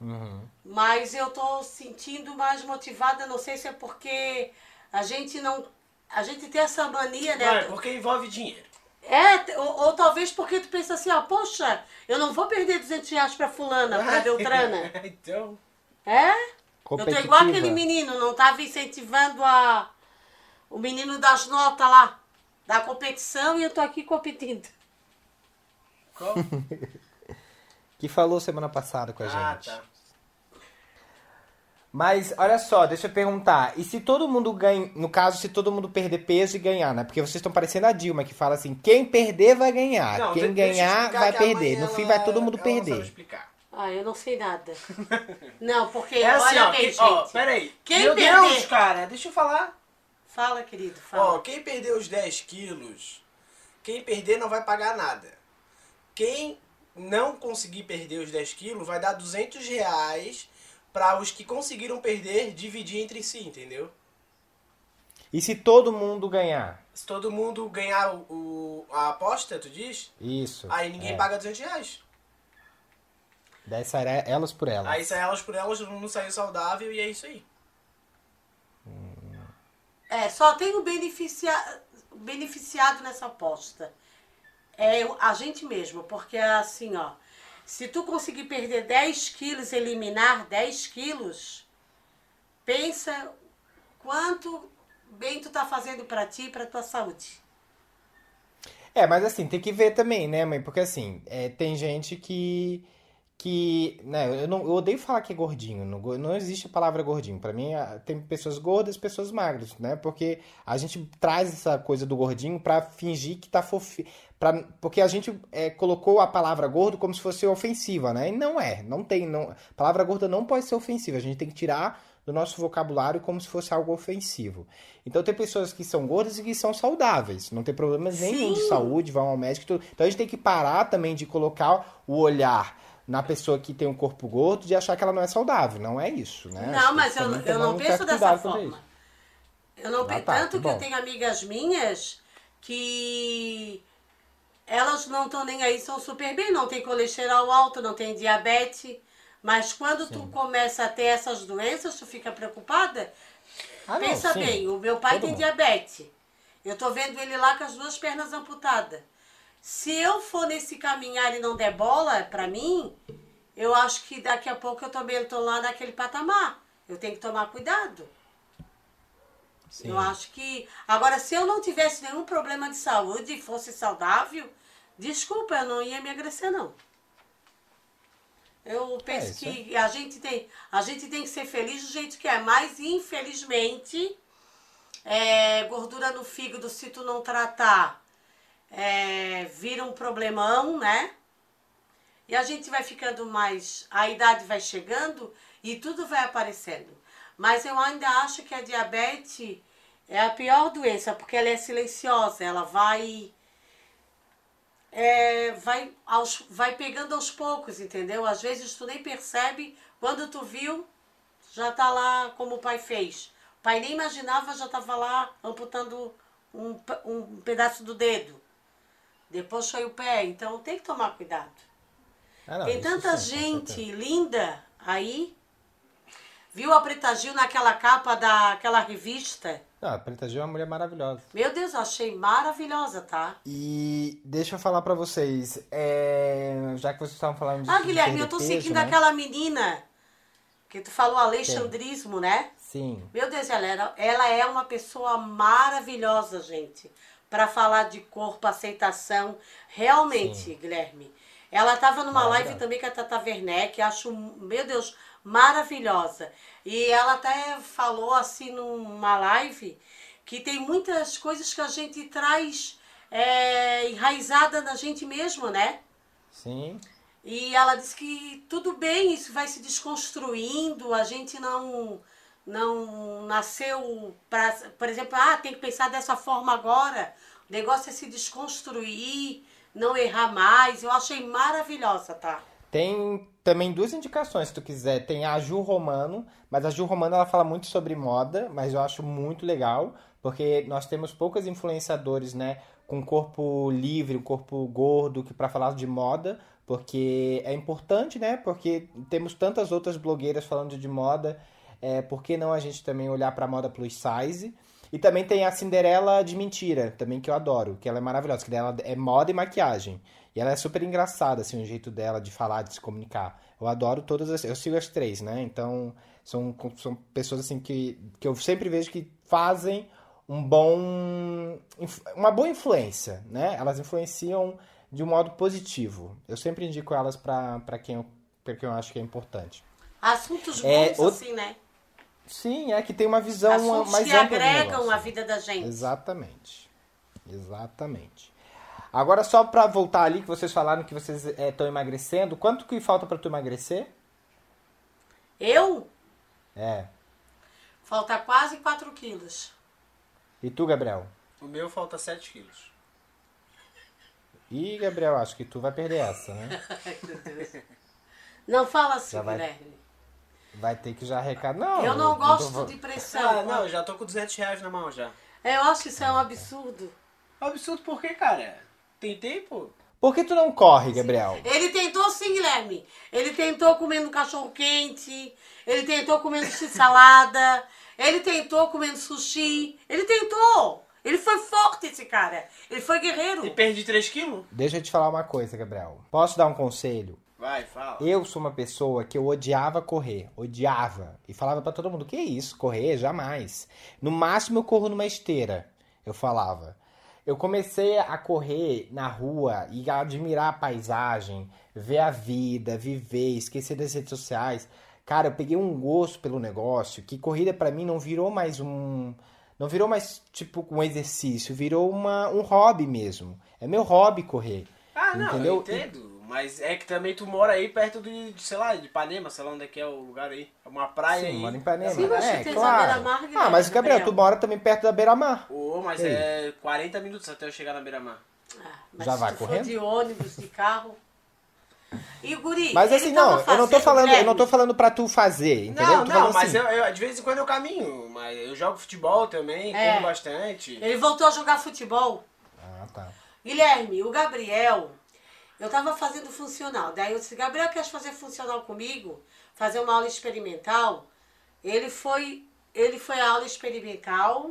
Uhum. Mas eu tô sentindo mais motivada, não sei se é porque a gente não. A gente tem essa mania, né? Mãe, porque envolve dinheiro. É, ou, ou talvez porque tu pensa assim, ó, poxa, eu não vou perder 200 reais pra fulana, pra Beltrana. então... É? Eu tô igual aquele menino, não tava incentivando a o menino das notas lá, da competição, e eu tô aqui competindo. Qual? Que falou semana passada com a ah, gente. tá. Mas olha só, deixa eu perguntar. E se todo mundo ganha, no caso, se todo mundo perder peso e ganhar, né? Porque vocês estão parecendo a Dilma que fala assim: quem perder vai ganhar, Não, quem ganhar vai perder. No ela- fim vai todo mundo perder. explicar. Ah, eu não sei nada. Não, porque, É assim, olha ó, bem, que- gente. ó, peraí. Quem Meu perder- Deus, cara, deixa eu falar. Fala, querido, Ó, fala. quem perder os 10 quilos, quem perder não vai pagar nada. Quem não conseguir perder os 10 quilos vai dar 200 reais para os que conseguiram perder dividir entre si, entendeu? E se todo mundo ganhar? Se todo mundo ganhar o, o- a aposta, tu diz, Isso. aí ninguém é. paga 200 reais. Daí sai elas por elas. Aí sai elas por elas, todo mundo saiu saudável e é isso aí. É, só tem o beneficia, beneficiado nessa aposta. É a gente mesmo, porque assim, ó, se tu conseguir perder 10 quilos, eliminar 10 quilos, pensa quanto bem tu tá fazendo pra ti e pra tua saúde. É, mas assim, tem que ver também, né, mãe? Porque assim, é, tem gente que. que. Né, eu, não, eu odeio falar que é gordinho. Não, não existe a palavra gordinho. Pra mim, tem pessoas gordas pessoas magras, né? Porque a gente traz essa coisa do gordinho pra fingir que tá fofinho. Pra, porque a gente é, colocou a palavra gordo como se fosse ofensiva, né? E não é. Não tem. Não, a palavra gorda não pode ser ofensiva. A gente tem que tirar do nosso vocabulário como se fosse algo ofensivo. Então tem pessoas que são gordas e que são saudáveis, não tem problemas nenhum de Sim. saúde, vão ao médico, e tudo. Então a gente tem que parar também de colocar o olhar na pessoa que tem um corpo gordo de achar que ela não é saudável. Não é isso, né? Acho Não, que mas eu, eu não penso dessa forma. Eu não Ah, penso tá, tanto que que eu tenho amigas minhas que elas não estão nem aí, são super bem, não tem colesterol alto, não tem diabetes. Mas quando tu começa a ter essas doenças, tu fica preocupada? Ah, não, Pensa sim. bem, o meu pai Todo tem mundo. diabetes. Eu tô vendo ele lá com as duas pernas amputadas. Se eu for nesse caminhar e não der bola pra mim, eu acho que daqui a pouco eu também tô lá naquele patamar. Eu tenho que tomar cuidado. Sim. Eu acho que. Agora, se eu não tivesse nenhum problema de saúde e fosse saudável, desculpa, eu não ia emagrecer, não. Eu penso É, que a gente, tem, a gente tem que ser feliz do jeito que é, mas infelizmente, é, gordura no fígado, se tu não tratar, é, vira um problemão, né? E a gente vai ficando mais. A idade vai chegando e tudo vai aparecendo. Mas eu ainda acho que a diabetes é a pior doença, porque ela é silenciosa, ela vai. É, vai, aos, vai pegando aos poucos, entendeu? Às vezes tu nem percebe, quando tu viu, já tá lá como o pai fez. O pai nem imaginava, já tava lá amputando um, um pedaço do dedo. Depois foi o pé, então tem que tomar cuidado. Ah, não, Tem tanta gente linda aí. Viu a Preta Gil naquela capa daquela revista? Não, a Preta Gil é uma mulher maravilhosa. Meu Deus, eu achei maravilhosa, tá? E deixa eu falar pra vocês, é, já que vocês estavam falando disso Ah, de Guilherme, eu tô seguindo né? aquela menina que tu falou alexandrismo, né? Sim. Meu Deus, ela, era, ela é uma pessoa maravilhosa, gente. Pra falar de corpo, aceitação. Realmente, Guilherme. Ela tava numa live também com a Tata Werneck, acho, meu Deus, maravilhosa. E ela até falou assim numa live que tem muitas coisas que a gente traz é, enraizada na gente mesmo, né? Sim. E ela disse que tudo bem, isso vai se desconstruindo, a gente não não nasceu para, por exemplo, ah, tem que pensar dessa forma agora. O negócio é se desconstruir, não errar mais. Eu achei maravilhosa, tá? Tem também duas indicações, se tu quiser. Tem a Ju Romano, mas a Ju Romano ela fala muito sobre moda, mas eu acho muito legal, porque nós temos poucos influenciadores, né, com corpo livre, corpo gordo, que para falar de moda, porque é importante, né? Porque temos tantas outras blogueiras falando de moda, é, por que não a gente também olhar para moda plus size? E também tem a Cinderela de Mentira, também que eu adoro, que ela é maravilhosa, que dela é moda e maquiagem. E ela é super engraçada, assim, o jeito dela de falar, de se comunicar. Eu adoro todas as. Eu sigo as três, né? Então, são, são pessoas, assim, que, que eu sempre vejo que fazem um bom. uma boa influência, né? Elas influenciam de um modo positivo. Eu sempre indico elas para quem, eu- pra quem eu acho que é importante. Assuntos bons, É, assim, né? Sim, é que tem uma visão Assuntos mais que ampla do agregam a vida da gente. Exatamente. Exatamente. Agora, só pra voltar ali, que vocês falaram que vocês estão emagrecendo, quanto que falta pra tu emagrecer? Eu? É. Falta quase 4 quilos. E tu, Gabriel? O meu falta 7 quilos. Ih, Gabriel, acho que tu vai perder essa, né? Não fala assim, Já vai- Guilherme. Vai ter que já arrecadar. Não, Eu não tô- gosto de pressão. Ah, não, já tô com 200 reais na mão já. Eu acho que isso é um absurdo. Absurdo por quê, cara? Tem tempo? Por que tu não corre, Gabriel? Ele tentou sim, Guilherme. Ele tentou comendo cachorro quente, ele tentou comendo x-salada, Ele tentou comendo sushi. Ele tentou. Ele foi forte, esse cara. Ele foi guerreiro. E perdi 3 quilos? Deixa eu te falar uma coisa, Gabriel. Posso dar um conselho? Vai, fala. Eu sou uma pessoa que eu odiava correr, odiava. E falava pra todo mundo, que isso, correr? Jamais. No máximo eu corro numa esteira, eu falava. Eu comecei a correr na rua e a admirar a paisagem, ver a vida, viver, esquecer das redes sociais. Cara, eu peguei um gosto pelo negócio que corrida pra mim não virou mais um... Não virou mais, tipo, um exercício, virou uma, um hobby mesmo. É meu hobby correr. Ah, não, entendeu? eu entendo. Mas é que também tu mora aí perto de, de, sei lá, de Ipanema, sei lá onde é que é o lugar aí. É uma praia Sim, aí. mora em Ipanema. Sim, mas é, claro. beira-mar, Ah, mas Gabriel, Gabriel. tu mora também perto da beira-mar. Ô, mas E aí? é 40 minutos até eu chegar na beira-mar. Ah, mas Já se vai tu for correndo? de ônibus, de carro. E o guri, Mas assim, não, eu não tô falando, eu não tô falando pra tu fazer, entendeu? Não, não, mas assim, eu, eu- de vez em quando eu caminho. Mas eu jogo futebol também, É. como bastante. Ele voltou a jogar futebol. Ah, tá. Guilherme, o Gabriel, eu tava fazendo funcional. Daí eu disse, Gabriel, quer fazer funcional comigo? Fazer uma aula experimental? Ele foi, ele foi à aula experimental.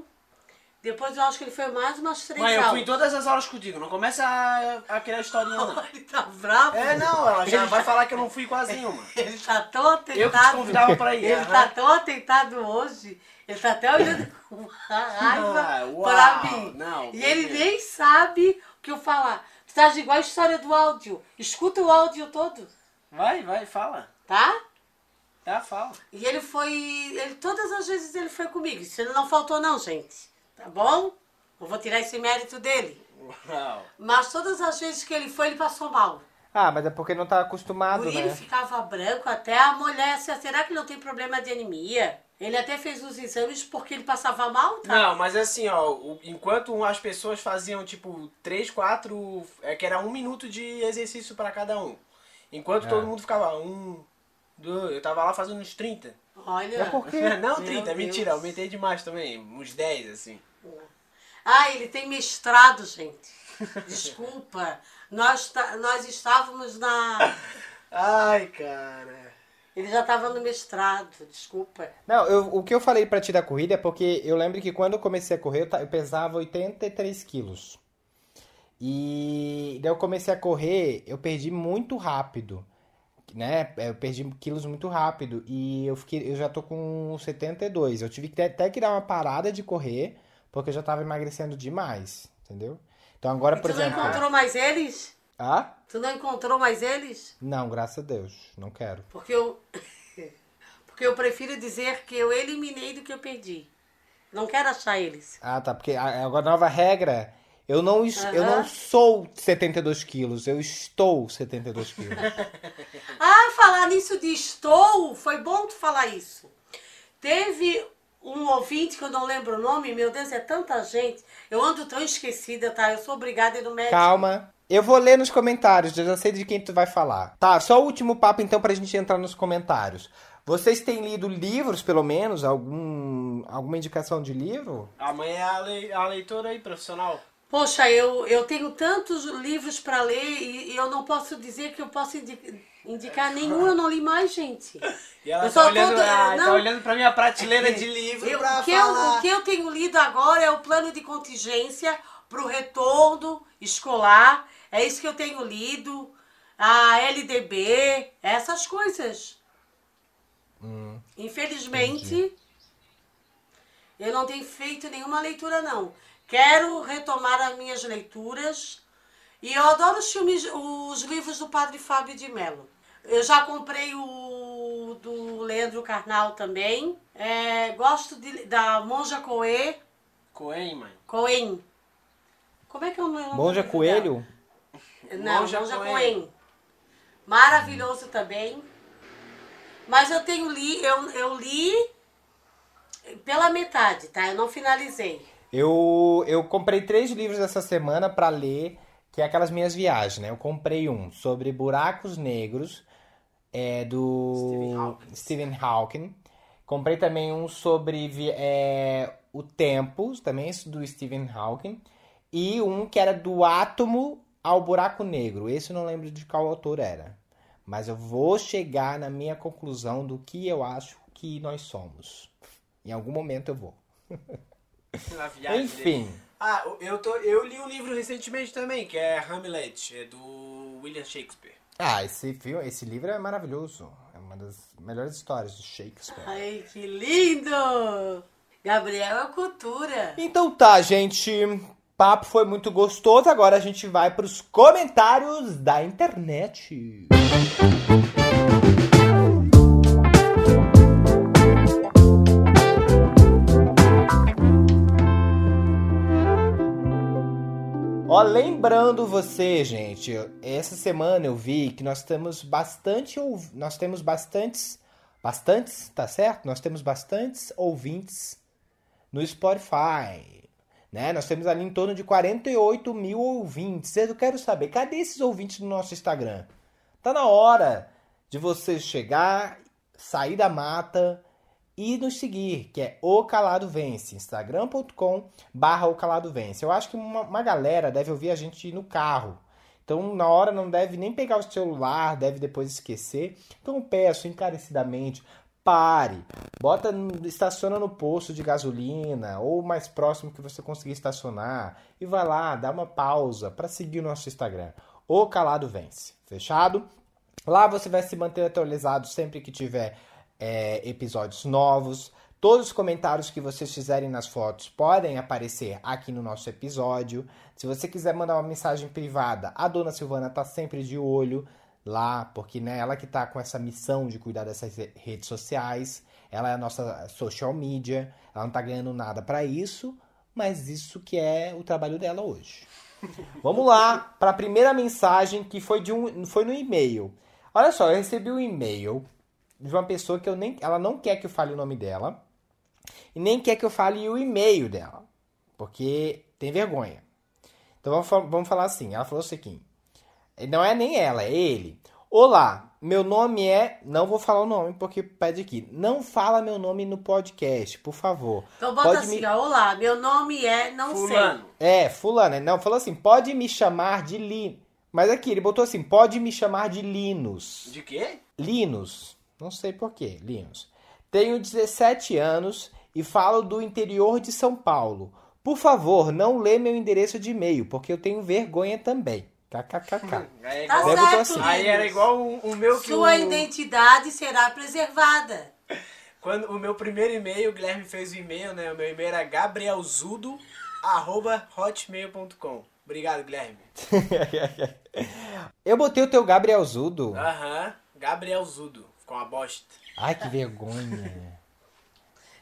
Depois eu acho que ele foi mais umas três Mas eu aulas. fui em todas as aulas contigo, não começa a, a criar historinha não. Ele tá bravo. É, não, ela já vai falar que eu não fui quase nenhuma. Ele tá tão atentado. Eu te convidava pra ir, Ele aham. tá tão atentado hoje. Ele tá até olhando com raiva Ah, uau, pra mim. não, e ele nem sabe o que eu falar. Tá igual a história do áudio. Escuta o áudio todo, Vai, vai, fala. tá? Tá, fala. E ele foi. Ele, todas as vezes ele foi comigo. Isso não faltou, não, gente. Tá bom? Não vou tirar esse mérito dele. Uau. Mas todas as vezes que ele foi, ele passou mal. Ah, mas é porque não tá O acostumado, guri né? ficava branco, até a mulher, assim, será que ele não tem problema de anemia? Ele até fez os exames porque ele passava mal, tá? Não, mas assim, ó, enquanto as pessoas faziam tipo 3, 4, é que era um minuto de exercício pra cada um. Enquanto É. todo mundo ficava um, dois, eu tava lá fazendo uns 30. Olha. É porque... Não, Meu 30, Deus. mentira, aumentei demais também, uns 10 assim. Ah, ele tem mestrado, gente. Desculpa. Nós, tá- nós estávamos na. Ai, cara. Ele já estava no mestrado, desculpa. Não, eu- o que eu falei pra ti da corrida é porque eu lembro que quando eu comecei a correr, eu, eu pesava 83 quilos. E daí eu comecei a correr, eu perdi muito rápido, né? Eu perdi quilos muito rápido e eu fiquei, eu já tô com 72. Eu tive que até que dar uma parada de correr, porque eu já tava emagrecendo demais, entendeu? Então agora, E por tu não exemplo, encontrou mais eles? ah? Tu não encontrou mais eles? Não, graças a Deus, não quero. Porque eu. Porque eu prefiro dizer que eu eliminei do que eu perdi. Não quero achar eles. Ah, tá. Porque agora a nova regra, eu não, es- eu Aham. não sou 72 quilos, eu estou 72 quilos. Ah, falar nisso de estou, foi bom tu falar isso. Teve um ouvinte que eu não lembro o nome, meu Deus, é tanta gente. Eu ando tão esquecida, tá? Eu sou obrigada a ir no médico. Calma. Eu vou ler nos comentários, eu já sei de quem tu vai falar. Tá, só o último papo então pra gente entrar nos comentários. Vocês têm lido livros, pelo menos? Algum, alguma indicação de livro? A mãe é a, lei- a leitora aí, profissional. Poxa, eu, eu tenho tantos livros para ler e, e eu não posso dizer que eu posso indi- indicar nenhum, eu não li mais, gente. E ela Eu tá só olhando, tô- tá olhando pra minha prateleira de livro Eu- pra o, que eu, falar. o que eu tenho lido agora é o plano de contingência para o retorno escolar. É isso que eu tenho lido. A LDB, essas coisas. Infelizmente, eu não tenho feito nenhuma leitura, não. Quero retomar as minhas leituras. E eu adoro os filmes, os livros do Padre Fábio de Mello. Eu já comprei o do Leandro Carnal também. É, gosto de- da Monja Coe, Coen, mãe. Coen. Como é que é o nome? Monja? Coelho? Não, Monja Monja, Coen. Coen. Maravilhoso também. Mas eu tenho li, eu, eu li pela metade, tá? Eu não finalizei. Eu, eu comprei três livros essa semana pra ler, que é aquelas minhas viagens, né? Eu comprei um sobre buracos negros, é, do Stephen Hawking. Comprei também um sobre é, o tempo, também esse do Stephen Hawking. E um que era do átomo ao buraco negro. Esse eu não lembro de qual autor era. Mas eu vou chegar na minha conclusão do que eu acho que nós somos. Em algum momento eu vou. Dele. Enfim. Ah, eu, tô, eu li um livro recentemente também, que é Hamlet, é do William Shakespeare. Ah, esse filme, esse livro é maravilhoso. É uma das melhores histórias de Shakespeare. Ai, que lindo! Gabriel é cultura. Então tá, gente. Papo foi muito gostoso. Agora a gente vai pros comentários da internet. Ó, lembrando você, gente, essa semana eu vi que nós temos bastante nós temos bastantes bastantes, tá certo? Nós temos bastantes ouvintes no Spotify, né? Nós temos ali em torno de 48 mil ouvintes. Eu quero saber, cadê esses ouvintes no nosso Instagram? Tá na hora de você chegar, sair da mata e nos seguir, que é O Calado Vence, instagram.com barra O Calado Vence. Eu acho que uma, uma galera deve ouvir a gente no carro. Então, na hora não deve nem pegar o celular, deve depois esquecer. Então, peço encarecidamente, pare, bota, estaciona no posto de gasolina ou mais próximo que você conseguir estacionar e vai lá, dá uma pausa para seguir o nosso Instagram. O Calado Vence. Fechado? Lá você vai se manter atualizado sempre que tiver é, episódios novos. Todos os comentários que vocês fizerem nas fotos podem aparecer aqui no nosso episódio. Se você quiser mandar uma mensagem privada, a dona Silvana tá sempre de olho lá, porque né, ela que tá com essa missão de cuidar dessas re- redes sociais. Ela é a nossa social media, ela não tá ganhando nada para isso, mas isso que é o trabalho dela hoje. Vamos lá para a primeira mensagem que foi de um foi no e-mail. Olha só, eu recebi um e-mail de uma pessoa que eu nem ela não quer que eu fale o nome dela e nem quer que eu fale o e-mail dela, porque tem vergonha. Então vamos, vamos falar assim. Ela falou o seguinte: não é nem ela, é ele. Olá, meu nome é. Não vou falar o nome porque pede aqui. Não fala meu nome no podcast, por favor. Então bota Pode assim, me- ó, olá, meu nome é não Fulano. É, fulano. Não, falou assim, pode me chamar de Linus. Mas aqui, ele botou assim, pode me chamar de Linus. De quê? Linus. Não sei porquê, Linus. Tenho 17 anos e falo do interior de São Paulo. Por favor, não lê meu endereço de e-mail, porque eu tenho vergonha também. KKKK. Aí, é Tá certo, assim. aí era igual o, o meu que Sua o, identidade será preservada. Quando o meu primeiro e-mail, o Guilherme fez o e-mail, né? O meu e-mail era gabrielzudo, arroba hotmail.com. Obrigado, Guilherme. eu botei o teu Gabriel Zudo. Aham, Gabrielzudo. Ficou uma bosta. Ai, que vergonha.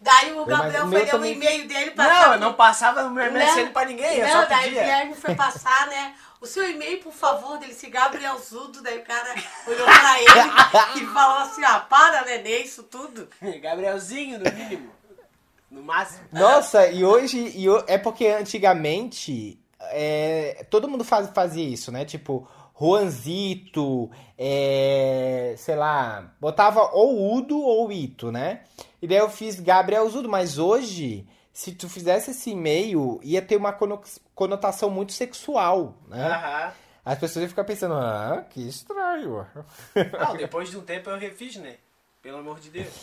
Daí o Mas Gabriel o foi ler o e-mail dele pra Não, eu não passava no meu MSN Não, pra ninguém, eu não, só daí o pedia. Guilherme foi passar, né? O seu e-mail, por favor, dele se Gabriel Zudo, daí o cara olhou pra ele e falou assim, ah, para, nenê, isso tudo. Gabrielzinho, no mínimo. No máximo. Nossa, e hoje. E é porque antigamente é, todo mundo faz, fazia isso, né? Tipo, Juanzito, é, sei lá, botava ou Udo ou Ito, né? E daí eu fiz Gabriel Zudo, mas hoje, se tu fizesse esse e-mail, ia ter uma conotação muito sexual, né? Aham. As pessoas iam ficar pensando, ah, que estranho. Não, depois de um tempo eu refiz, né? Pelo amor de Deus.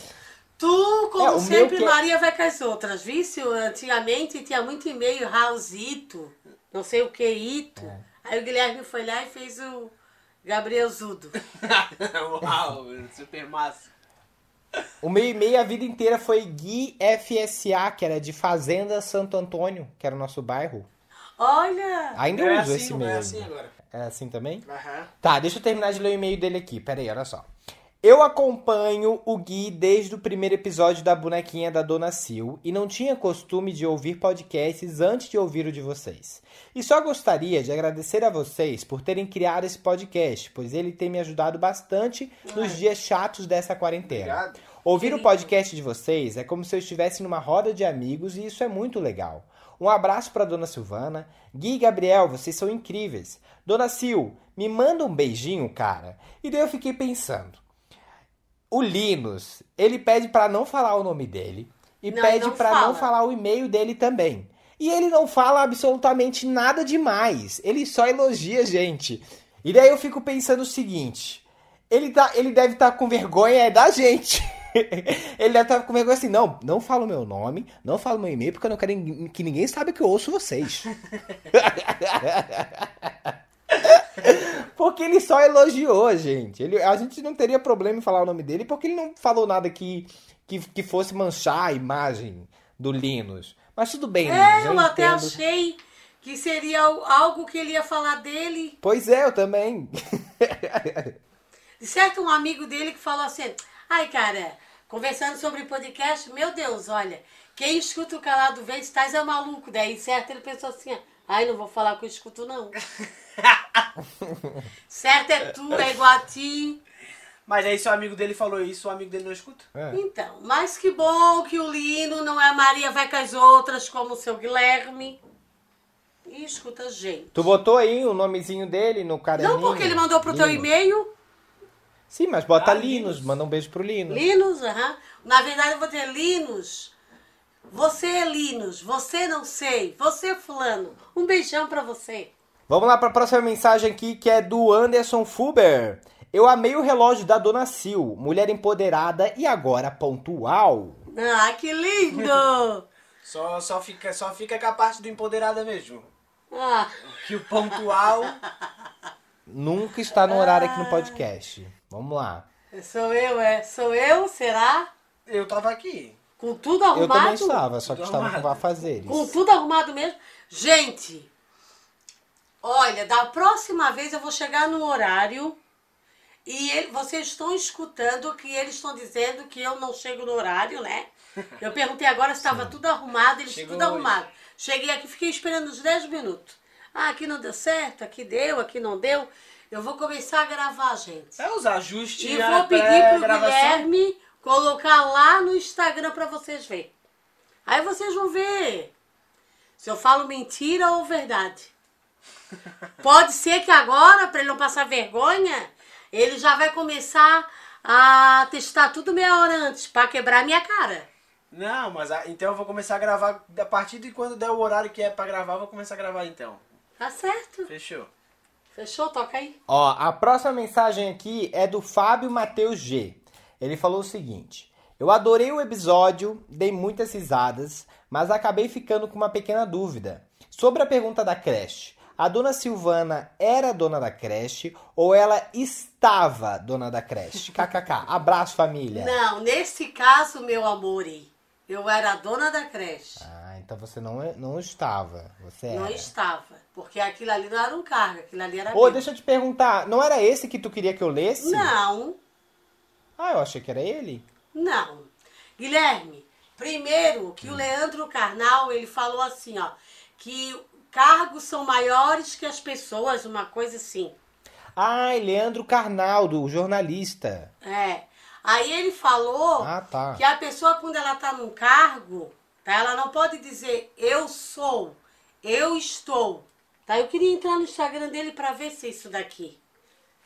Tu, como É, sempre, que é- Maria vai com as outras, vício? Antigamente tinha muito e-mail, Raulzito, não sei o que, Ito. É. Aí o Guilherme foi lá e fez o Gabriel Zudo. Uau, super massa. O meu e-mail a vida inteira foi Gui FSA, que era de Fazenda Santo Antônio, que era o nosso bairro. Olha! Ainda é uso assim, esse e-mail. é assim agora. É assim também? Aham. Tá, deixa eu terminar de ler o e-mail dele aqui. Pera aí, olha só. Eu acompanho o Gui desde o primeiro episódio da bonequinha da Dona Sil e não tinha costume de ouvir podcasts antes de ouvir o de vocês. E só gostaria de agradecer a vocês por terem criado esse podcast, pois ele tem me ajudado bastante nos dias chatos dessa quarentena. Obrigado. Ouvir o podcast de vocês é como se eu estivesse numa roda de amigos e isso é muito legal. Um abraço para Dona Silvana. Gui e Gabriel, vocês são incríveis. Dona Sil, me manda um beijinho, cara. E daí eu fiquei pensando. O Linus, ele pede para não falar o nome dele e Não, pede para não fala. falar o e-mail dele também. E ele não fala absolutamente nada demais. Ele só elogia a gente. E daí eu fico pensando o seguinte: ele, tá, ele deve estar com vergonha é da gente. Ele deve estar com vergonha assim, não, não falo meu nome, não falo meu e-mail, porque eu não quero que ninguém saiba que eu ouço vocês. porque ele só elogiou, gente. Ele, a gente não teria problema em falar o nome dele, porque ele não falou nada que, que, que fosse manchar a imagem do Linus. Mas tudo bem, Linus. É, eu, eu até entendo. achei que seria algo que ele ia falar dele. Pois é, eu também. De certo, um amigo dele que falou assim: ai, cara, conversando sobre podcast, meu Deus, olha, quem escuta o calado vem, estás é maluco. Daí, certo, ele pensou assim: ai, não vou falar que eu escuto, não. certo é tu, é igual a ti. Mas aí se o amigo dele falou isso, o amigo dele não escuta? É. Então, mas que bom que o Lino não é a Maria vai com as outras, como o seu Guilherme. E escuta gente. Tu botou aí o nomezinho dele no caderninho? Não porque ele mandou pro teu Linus. e-mail. Sim, mas bota Ah, Linus, Linus. manda um beijo pro Linus. Linus, aham. Na verdade, eu vou ter Linus. Você é Linus, você não sei, você é fulano. Um beijão pra você. Vamos lá para a próxima mensagem aqui, que é do Anderson Fuber. Eu amei o relógio da Dona Sil, mulher empoderada e agora pontual. Ah, que lindo! Só, só, fica, só fica com a parte do empoderada mesmo. Ah, Que o pontual. Nunca está no horário aqui no podcast. Vamos lá. sou eu, é? Sou eu, será? Eu tava aqui. Com tudo Eu arrumado? também estava, só que Tudo estava com arrumado. afazeres. Com tudo arrumado mesmo? Gente, olha, da próxima vez eu vou chegar no horário e ele- vocês estão escutando que eles estão dizendo que eu não chego no horário, né? Eu perguntei agora se estava tudo arrumado, eles Chegou tudo hoje. arrumado. Cheguei aqui, fiquei esperando uns 10 minutos. Ah, aqui não deu certo, aqui deu, aqui não deu. Eu vou começar a gravar, gente. É os ajustes E a vou pedir pro. Guilherme colocar lá no Instagram pra vocês verem. Aí vocês vão ver se eu falo mentira ou verdade. Pode ser que agora, pra ele não passar vergonha, ele já vai começar a testar tudo meia hora antes pra quebrar minha cara. Não, mas a- então eu vou começar a gravar a partir de quando der o horário que é pra gravar, eu vou começar a gravar então. Tá certo? Fechou. Fechou? Toca aí. Ó, a próxima mensagem aqui é do Fábio Matheus G. Ele falou o seguinte: Eu adorei o episódio, dei muitas risadas, mas acabei ficando com uma pequena dúvida. Sobre a pergunta da creche. A dona Silvana era dona da creche ou ela estava dona da creche? KKK. Abraço, família. Não, nesse caso, meu amor, eu era dona da creche. Ah, então você não, não estava. Você Não era. estava. Porque aquilo ali não era um cargo, aquilo ali era. Ô, meu. deixa eu te perguntar, não era esse que tu queria que eu lesse? Não, Ah, eu achei que era ele. não. Guilherme, primeiro que o Leandro Carnal, ele falou assim, ó, que cargos são maiores que as pessoas, uma coisa assim. Ai, Leandro Carnaldo, o jornalista. É. Aí ele falou Ah, tá. que a pessoa, quando ela tá num cargo, tá, ela não pode dizer eu sou, eu estou. Tá, eu queria entrar no Instagram dele pra ver se isso daqui.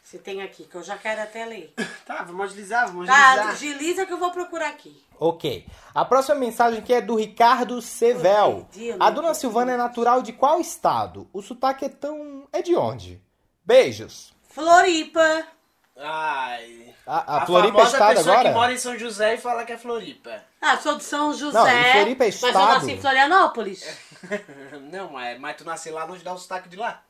Se tem aqui, que eu já quero até ler. Tá, vamos agilizar, vamos Tá, agilizar. agiliza que eu vou procurar aqui. Ok. A próxima mensagem aqui é do Ricardo Sevel. A dona. Silvana é natural de qual estado? O sotaque é tão. É de onde? Beijos. Floripa. Ai. A, a, Floripa é estado pessoa agora? que mora em São José e fala que é Floripa. Ah, sou de São José. Não, e Floripa é Mas eu estado? nasci em Florianópolis. Não, mas, mas tu nasceu lá, não te dá o sotaque de lá.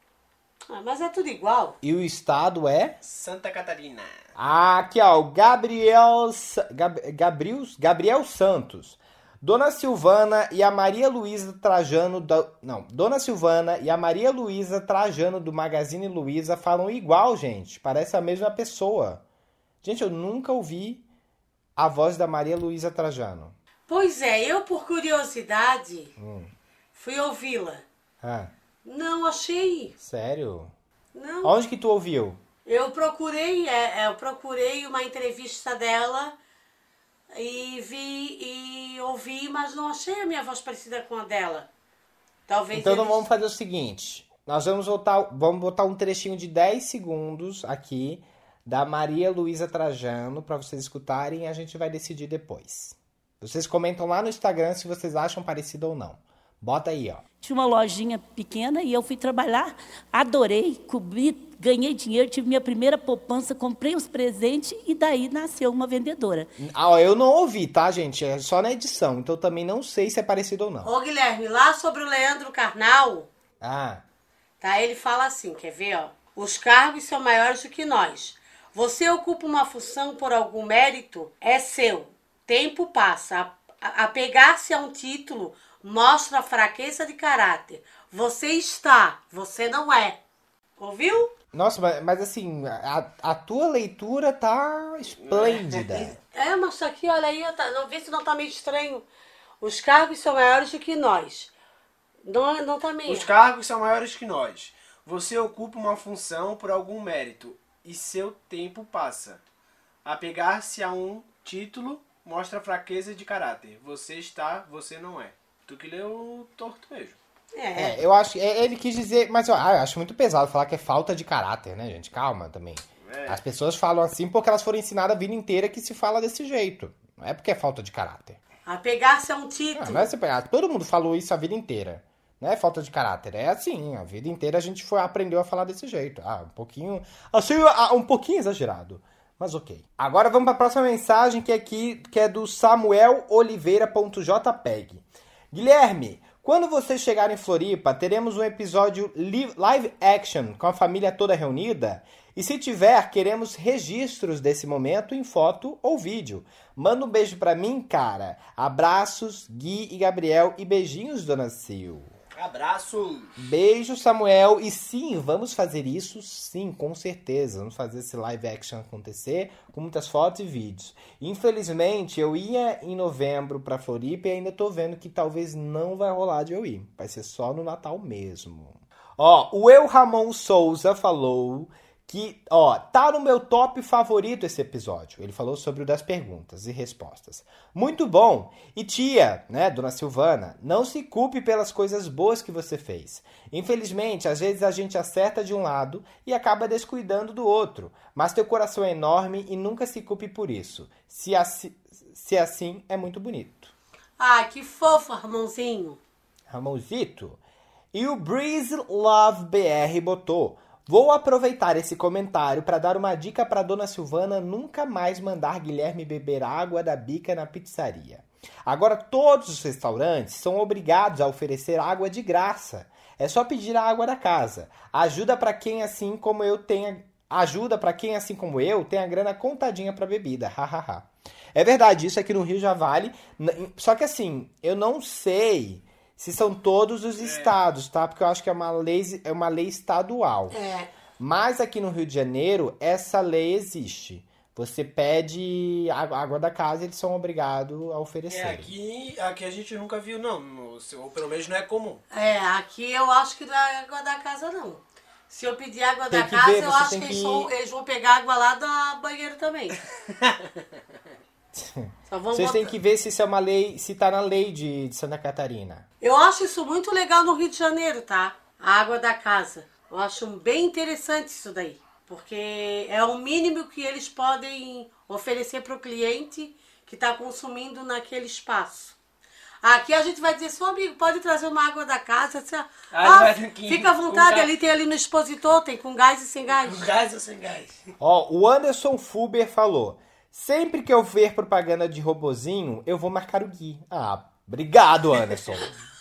Ah, mas é tudo igual. E o estado é? Santa Catarina. Ah, aqui, ó, o Gabriel, Gab, Gabriel, Gabriel Santos. Dona Silvana e a Maria Luísa Trajano da, não, Dona Silvana e a Maria Luísa Trajano do Magazine Luiza falam igual, gente. Parece a mesma pessoa. Gente, eu nunca ouvi a voz da Maria Luísa Trajano. Pois é, eu por curiosidade Hum. fui ouvi-la. Ah, Não achei. sério? Não. Onde que tu ouviu? Eu procurei, é, é, eu procurei uma entrevista dela e vi e ouvi, mas não achei a minha voz parecida com a dela. Talvez Então eles- vamos fazer o seguinte. Nós vamos voltar, vamos botar um trechinho de 10 segundos aqui da Maria Luísa Trajano para vocês escutarem e a gente vai decidir depois. Vocês comentam lá no Instagram se vocês acham parecido ou não. Bota aí, ó. Tinha uma lojinha pequena e eu fui trabalhar, adorei, cobri ganhei dinheiro, tive minha primeira poupança, comprei os presentes e daí nasceu uma vendedora. Ah, eu não ouvi, tá, gente? É só na edição, então eu também não sei se é parecido ou não. Ô, Guilherme, lá sobre o Leandro Carnal, Ah, tá? Ele fala assim, quer ver, ó? Os cargos são maiores do que nós. Você ocupa uma função por algum mérito, é seu. Tempo passa. A- Apegar-se a um título mostra fraqueza de caráter. Você está, você não é. Ouviu? Nossa, mas, mas assim, a, a tua leitura tá esplêndida. É, mas isso aqui, olha aí, tá, não vê se não tá meio estranho. Os cargos são maiores do que nós. Não, não tá meio. Os cargos são maiores que nós. Você ocupa uma função por algum mérito e seu tempo passa. Apegar-se a um título mostra fraqueza de caráter. Você está, você não é. Tu que leu torto mesmo. É. É, eu acho. é, Ele quis dizer. Mas ah, eu acho muito pesado falar que é falta de caráter, né, gente? Calma também. É. As pessoas falam assim porque elas foram ensinadas a vida inteira que se fala desse jeito. Não é porque é falta de caráter. Apegar-se a um Ah, título. não é você pegar. Todo mundo falou isso a vida inteira. Não é falta de caráter. É assim. A vida inteira a gente foi, aprendeu a falar desse jeito. Ah, um pouquinho. Achei ah, um pouquinho exagerado. Mas ok. Agora vamos para a próxima mensagem que é aqui, que é do Samuel Oliveira.jpeg. Guilherme, quando você chegar em Floripa, teremos um episódio li- live action com a família toda reunida? E se tiver, queremos registros desse momento em foto ou vídeo. Manda um beijo pra mim, cara. Abraços, Gui e Gabriel e beijinhos, Dona Sil. Abraço! Beijo, Samuel. E sim, vamos fazer isso sim, com certeza. Vamos fazer esse live action acontecer com muitas fotos e vídeos. Infelizmente, eu ia em novembro pra Floripa e ainda tô vendo que talvez não vai rolar de eu ir. Vai ser só no Natal mesmo. Ó, o Eu Ramon Souza falou que, ó, tá no meu top favorito esse episódio. Ele falou sobre o das perguntas e respostas. Muito bom. E tia, né, dona Silvana, não se culpe pelas coisas boas que você fez. Infelizmente, às vezes a gente acerta de um lado e acaba descuidando do outro. Mas teu coração é enorme e nunca se culpe por isso. Se, assi se assim, é muito bonito. Ah, que fofo, Ramonzinho. Ramonzito. E o Breeze Love BR botou. Vou aproveitar esse comentário para dar uma dica para dona Silvana nunca mais mandar Guilherme beber água da bica na pizzaria. Agora todos os restaurantes são obrigados a oferecer água de graça. É só pedir a água da casa. Ajuda para quem assim como eu tenha ajuda para quem assim como eu tem a grana contadinha para bebida. Hahaha. é verdade, isso aqui no Rio já vale. Só que assim, eu não sei se são todos os estados, tá? Porque eu acho que é uma lei, é uma lei estadual. É. Mas aqui no Rio de Janeiro, essa lei existe. Você pede água, água da casa, eles são obrigados a oferecer. É, aqui, aqui a gente nunca viu, não. No- ou pelo menos não é comum. É, aqui eu acho que não é água da casa, não. Se eu pedir água Tem da que casa, ver, eu acho tem que, eles, que- vão, eles vão pegar água lá da banheiro também. Vocês têm que ver se isso é uma lei, se tá na lei de, de Santa Catarina. Eu acho isso muito legal no Rio de Janeiro, tá? A água da casa. Eu acho bem interessante isso daí. Porque é o mínimo que eles podem oferecer para o cliente que está consumindo naquele espaço. Aqui a gente vai dizer, seu amigo, pode trazer uma água da casa. Você- Ah, Ah, fica à vontade, ali tem ali no expositor, tem com gás e sem gás. Com gás ou sem gás? Ó, o Anderson Fuber falou: sempre que eu ver propaganda de robozinho, eu vou marcar o Gui. Ah, obrigado, Anderson.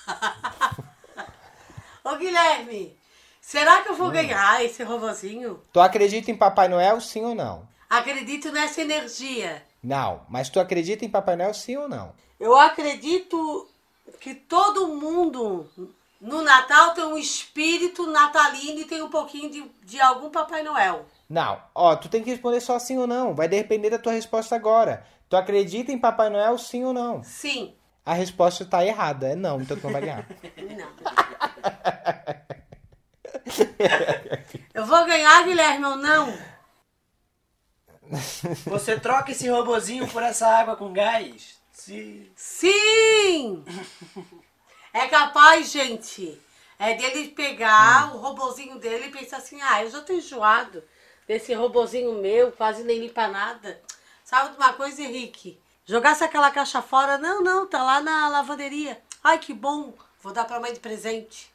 Ô Guilherme, será que eu vou Hum. ganhar esse robozinho? tu acredita em Papai Noel, sim ou não? Acredito nessa energia. Não, mas tu acredita em Papai Noel, sim ou não? Eu acredito que todo mundo no Natal tem um espírito natalino e tem um pouquinho de, de algum Papai Noel. Não, ó, tu tem que responder só sim ou não. Vai depender da tua resposta agora. Tu acredita em Papai Noel, sim ou não? Sim. A resposta tá errada, é não, então tu não vai ganhar. Não. Eu vou ganhar, Guilherme, ou não? Você troca esse robozinho por essa água com gás? Se... Sim! É capaz, gente, é dele pegar o robozinho dele e pensar assim, ah, eu já tô enjoado desse robozinho meu, quase nem limpa nada. Sabe de uma coisa, Henrique? Jogasse aquela caixa fora, não, não, tá lá na lavanderia. Ai, que bom, vou dar pra mãe de presente.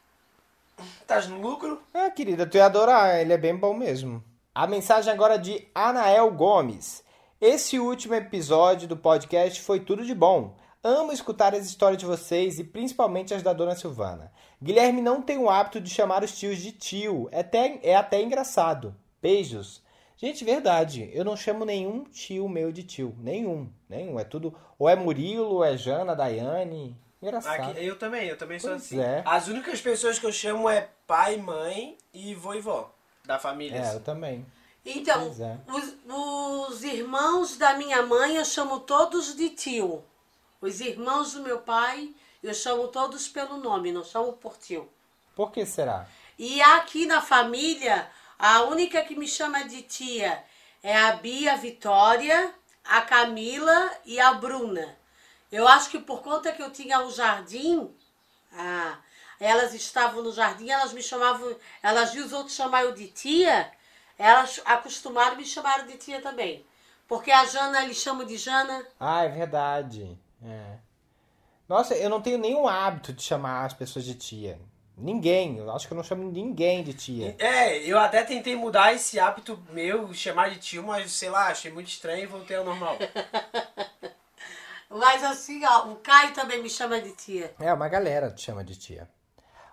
Tás no lucro? Ah, querida, tu ia adorar, ele é bem bom mesmo. A mensagem agora de Anael Gomes. Esse último episódio do podcast foi tudo de bom. Amo escutar as histórias de vocês e principalmente as da Dona Silvana. Guilherme não tem o hábito de chamar os tios de tio, é até, é até engraçado. Beijos. Gente, verdade, eu não chamo nenhum tio meu de tio. Nenhum, nenhum. É tudo. Ou é Murilo, ou é Jana, Daiane. Engraçado. Aqui, eu também, eu também sou Pois assim. é. As únicas pessoas que eu chamo é pai, mãe e vô e vó. Da família. É, assim. eu também. Então, é. os, os irmãos da minha mãe eu chamo todos de tio. Os irmãos do meu pai eu chamo todos pelo nome, não chamo por tio. Por que será? E aqui na família, a única que me chama de tia é a Bia Vitória, a Camila e a Bruna. Eu acho que por conta que eu tinha um jardim, ah, elas estavam no jardim, elas me chamavam, elas viam os outros chamar eu de tia, elas acostumaram me chamar de tia também. Porque a Jana, eles chamam de Jana. Ah, é verdade. É. Nossa, eu não tenho nenhum hábito de chamar as pessoas de tia. Ninguém. Eu acho que eu não chamo ninguém de tia. É, eu até tentei mudar esse hábito meu, chamar de tio, mas sei lá, achei muito estranho e voltei ao normal. Mas assim, ó, o Caio também me chama de tia. É, uma galera te chama de tia.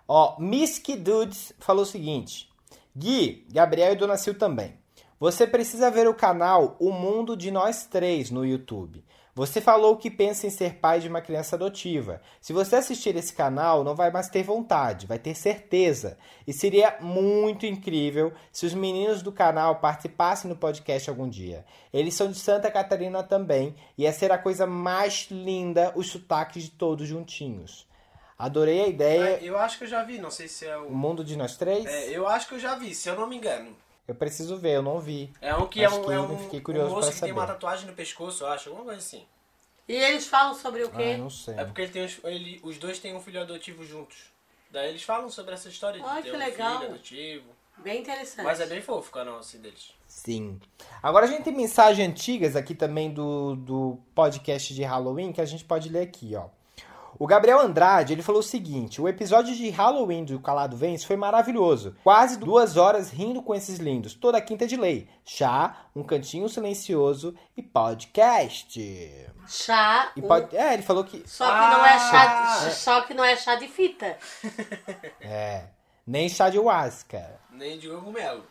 Ó, Miski Dudes falou o seguinte: Gui, Gabriel e Dona Sil também. Você precisa ver o canal O Mundo de Nós Três no YouTube. Você falou que pensa em ser pai de uma criança adotiva. Se você assistir esse canal, não vai mais ter vontade, vai ter certeza. E seria muito incrível se os meninos do canal participassem no podcast algum dia. Eles são de Santa Catarina também, e ia ser a coisa mais linda os sotaques de todos juntinhos. Adorei a ideia. eu acho que eu já vi, não sei se é O o. mundo de nós três? É, eu acho que eu já vi, se eu não me engano. Eu preciso ver, eu não vi. É um que é Acho um, que é eu um, fiquei um curioso moço pra que tem uma saber. tatuagem no pescoço, eu acho, alguma coisa assim. E eles falam sobre o Ah, quê? não sei. É porque ele tem os, ele, os dois têm um filho adotivo juntos. Daí eles falam sobre essa história de Ai, ter que um legal. filho adotivo. Bem interessante. Mas é bem fofo o canal assim deles. Sim. Agora a gente tem mensagens antigas aqui também do, do podcast de Halloween que a gente pode ler aqui, ó. O Gabriel Andrade, ele falou o seguinte: o episódio de Halloween do Calado Vence foi maravilhoso. Quase duas horas rindo com esses lindos. Toda quinta de lei. Chá, um cantinho silencioso e podcast. Chá. E um- pod... É, ele falou que. Só que não é Ah! chá, só que não é chá de fita. É. Nem chá de huasca. Nem de cogumelo.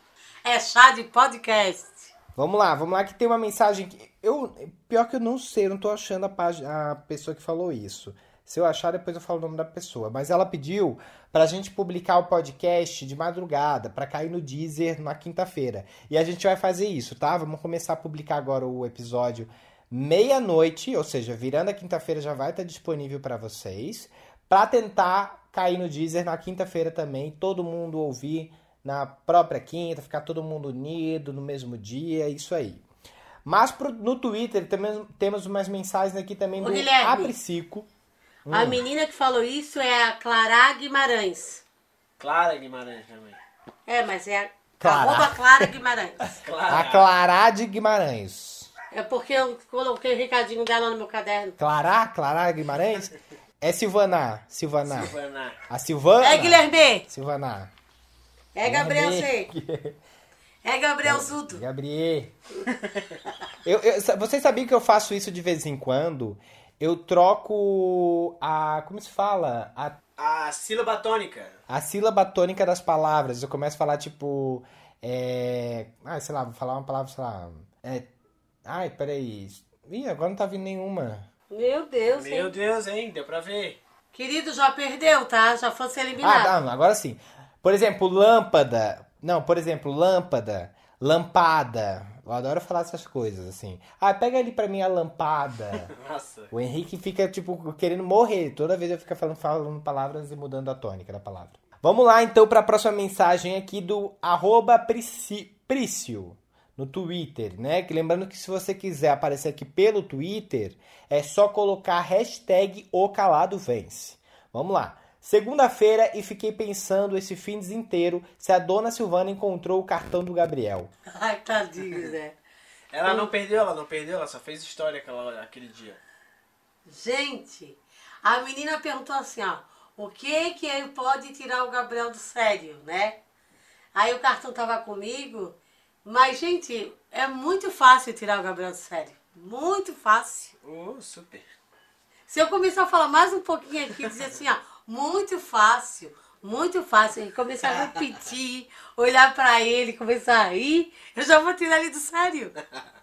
É chá de podcast. Vamos lá, vamos lá que tem uma mensagem que eu pior que eu não sei, eu não tô achando a página, a pessoa que falou isso. Se eu achar depois eu falo o nome da pessoa, mas ela pediu pra gente publicar o podcast de madrugada, pra cair no Deezer na quinta-feira. E a gente vai fazer isso, tá? Vamos começar a publicar agora o episódio meia-noite, ou seja, virando a quinta-feira já vai estar disponível pra vocês, pra tentar cair no Deezer na quinta-feira também, todo mundo ouvir na própria quinta, ficar todo mundo unido no mesmo dia, isso aí. Mas pro- no Twitter também temos umas mensagens aqui também Ô, do Guilherme. Apricico. Hum. A menina que falou isso é a Clara Guimarães. Clara Guimarães também. É, mas é a Clara. arroba Clara Guimarães. Clara. A Clará de Guimarães. É porque eu coloquei o recadinho dela no meu caderno. Clará? Clará Guimarães? É Silvana. Silvana. Silvana. A Silvana. É Guilherme! Silvana. É Gabriel. C. É Gabriel Zuto. Gabriel. Eu, eu, vocês sabiam que eu faço isso de vez em quando? Eu troco a. Como se fala? A A sílaba tônica. A sílaba tônica das palavras. Eu começo a falar, tipo. É... Ah, sei lá, vou falar uma palavra, sei lá. É... Ai, peraí. Ih, agora não tá vindo nenhuma. Meu Deus, Meu hein? Deus, hein? Deu pra ver. Querido, já perdeu, tá? Já fosse Ah, eliminado. não, agora sim. Por exemplo, lâmpada. Não, por exemplo, lâmpada. Lampada. Eu adoro falar essas coisas, assim. Ah, pega ali pra mim a lampada. Nossa. O Henrique fica, tipo, querendo morrer. Toda vez eu fico falando, falando palavras e mudando a tônica da palavra. Vamos lá, então, para a próxima mensagem aqui do arroba Prício, no Twitter, né? Que lembrando que se você quiser aparecer aqui pelo Twitter, é só colocar a hashtag O Calado Vence. Vamos lá. Segunda-feira e fiquei pensando esse fim de inteiro se a dona Silvana encontrou o cartão do Gabriel. Ai, tadinho, né? Ela não perdeu, ela não perdeu, ela só fez história aquela, aquele dia. Gente, a menina perguntou assim, ó. o que que ele pode tirar o Gabriel do sério, né? Aí o cartão tava comigo, mas gente, é muito fácil tirar o Gabriel do sério. Muito fácil. Oh, super. Se eu começar a falar mais um pouquinho aqui, dizer assim, ó, muito fácil, muito fácil, e começar a repetir, olhar pra ele, começar a rir, eu já vou tirar ele do sério.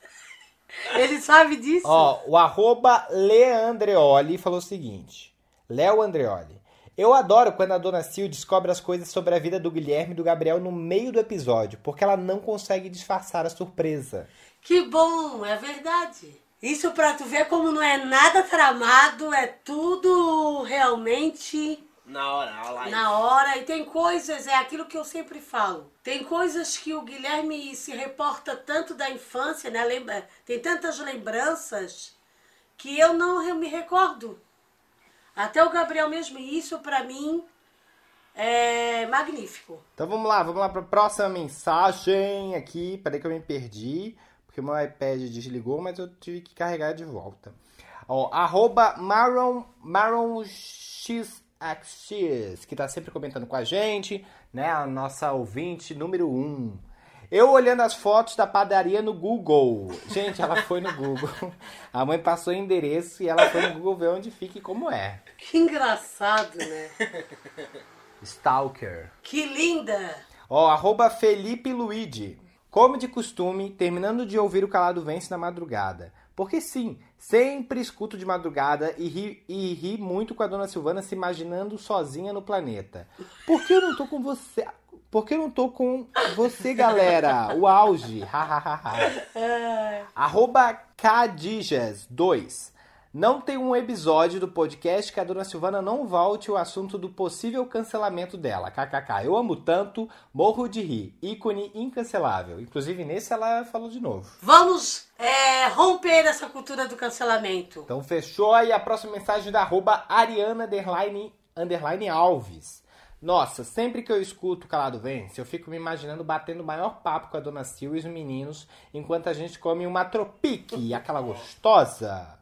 Ele sabe disso? Ó, o arroba Leandreoli falou o seguinte. Léo Andreoli. Eu adoro quando a dona Sil descobre as coisas sobre a vida do Guilherme e do Gabriel no meio do episódio, porque ela não consegue disfarçar a surpresa. Que bom, é verdade. Isso pra tu ver como não é nada tramado, é tudo realmente Na hora, a live. na hora. E tem coisas, é aquilo que eu sempre falo. Tem coisas que o Guilherme se reporta tanto da infância, né? Lembra, tem tantas lembranças que eu não me recordo. Até o Gabriel mesmo, e isso pra mim é magnífico. Então vamos lá, vamos lá para a próxima mensagem aqui. Peraí que eu me perdi, porque meu iPad desligou, mas eu tive que carregar de volta. Ó, arroba Maron, Maron XXX, que tá sempre comentando com a gente, né? A nossa ouvinte número 1. Um. Eu olhando as fotos da padaria no Google. Gente, ela foi no Google. A mãe passou o endereço e ela foi no Google ver onde fica e como é. Que engraçado, né? Stalker. Que linda! Ó, arroba Felipe Luigi. Como de costume, terminando de ouvir o Calado Vence na madrugada. Porque sim, sempre escuto de madrugada e ri, e ri muito com a dona Silvana se imaginando sozinha no planeta. Por que eu não tô com você? Por que eu não tô com você, galera? O auge. Arroba Cadijas2. Não tem um episódio do podcast que a dona Silvana não volte o assunto do possível cancelamento dela. KKK. Eu amo tanto, morro de rir. Ícone incancelável. Inclusive, nesse ela falou de novo. Vamos é, romper essa cultura do cancelamento. Então, fechou aí a próxima mensagem da arroba Ariana underline, underline Alves. Nossa, sempre que eu escuto o Calado Vence, eu fico me imaginando batendo o maior papo com a dona Sil e os meninos enquanto a gente come uma tropique, aquela gostosa.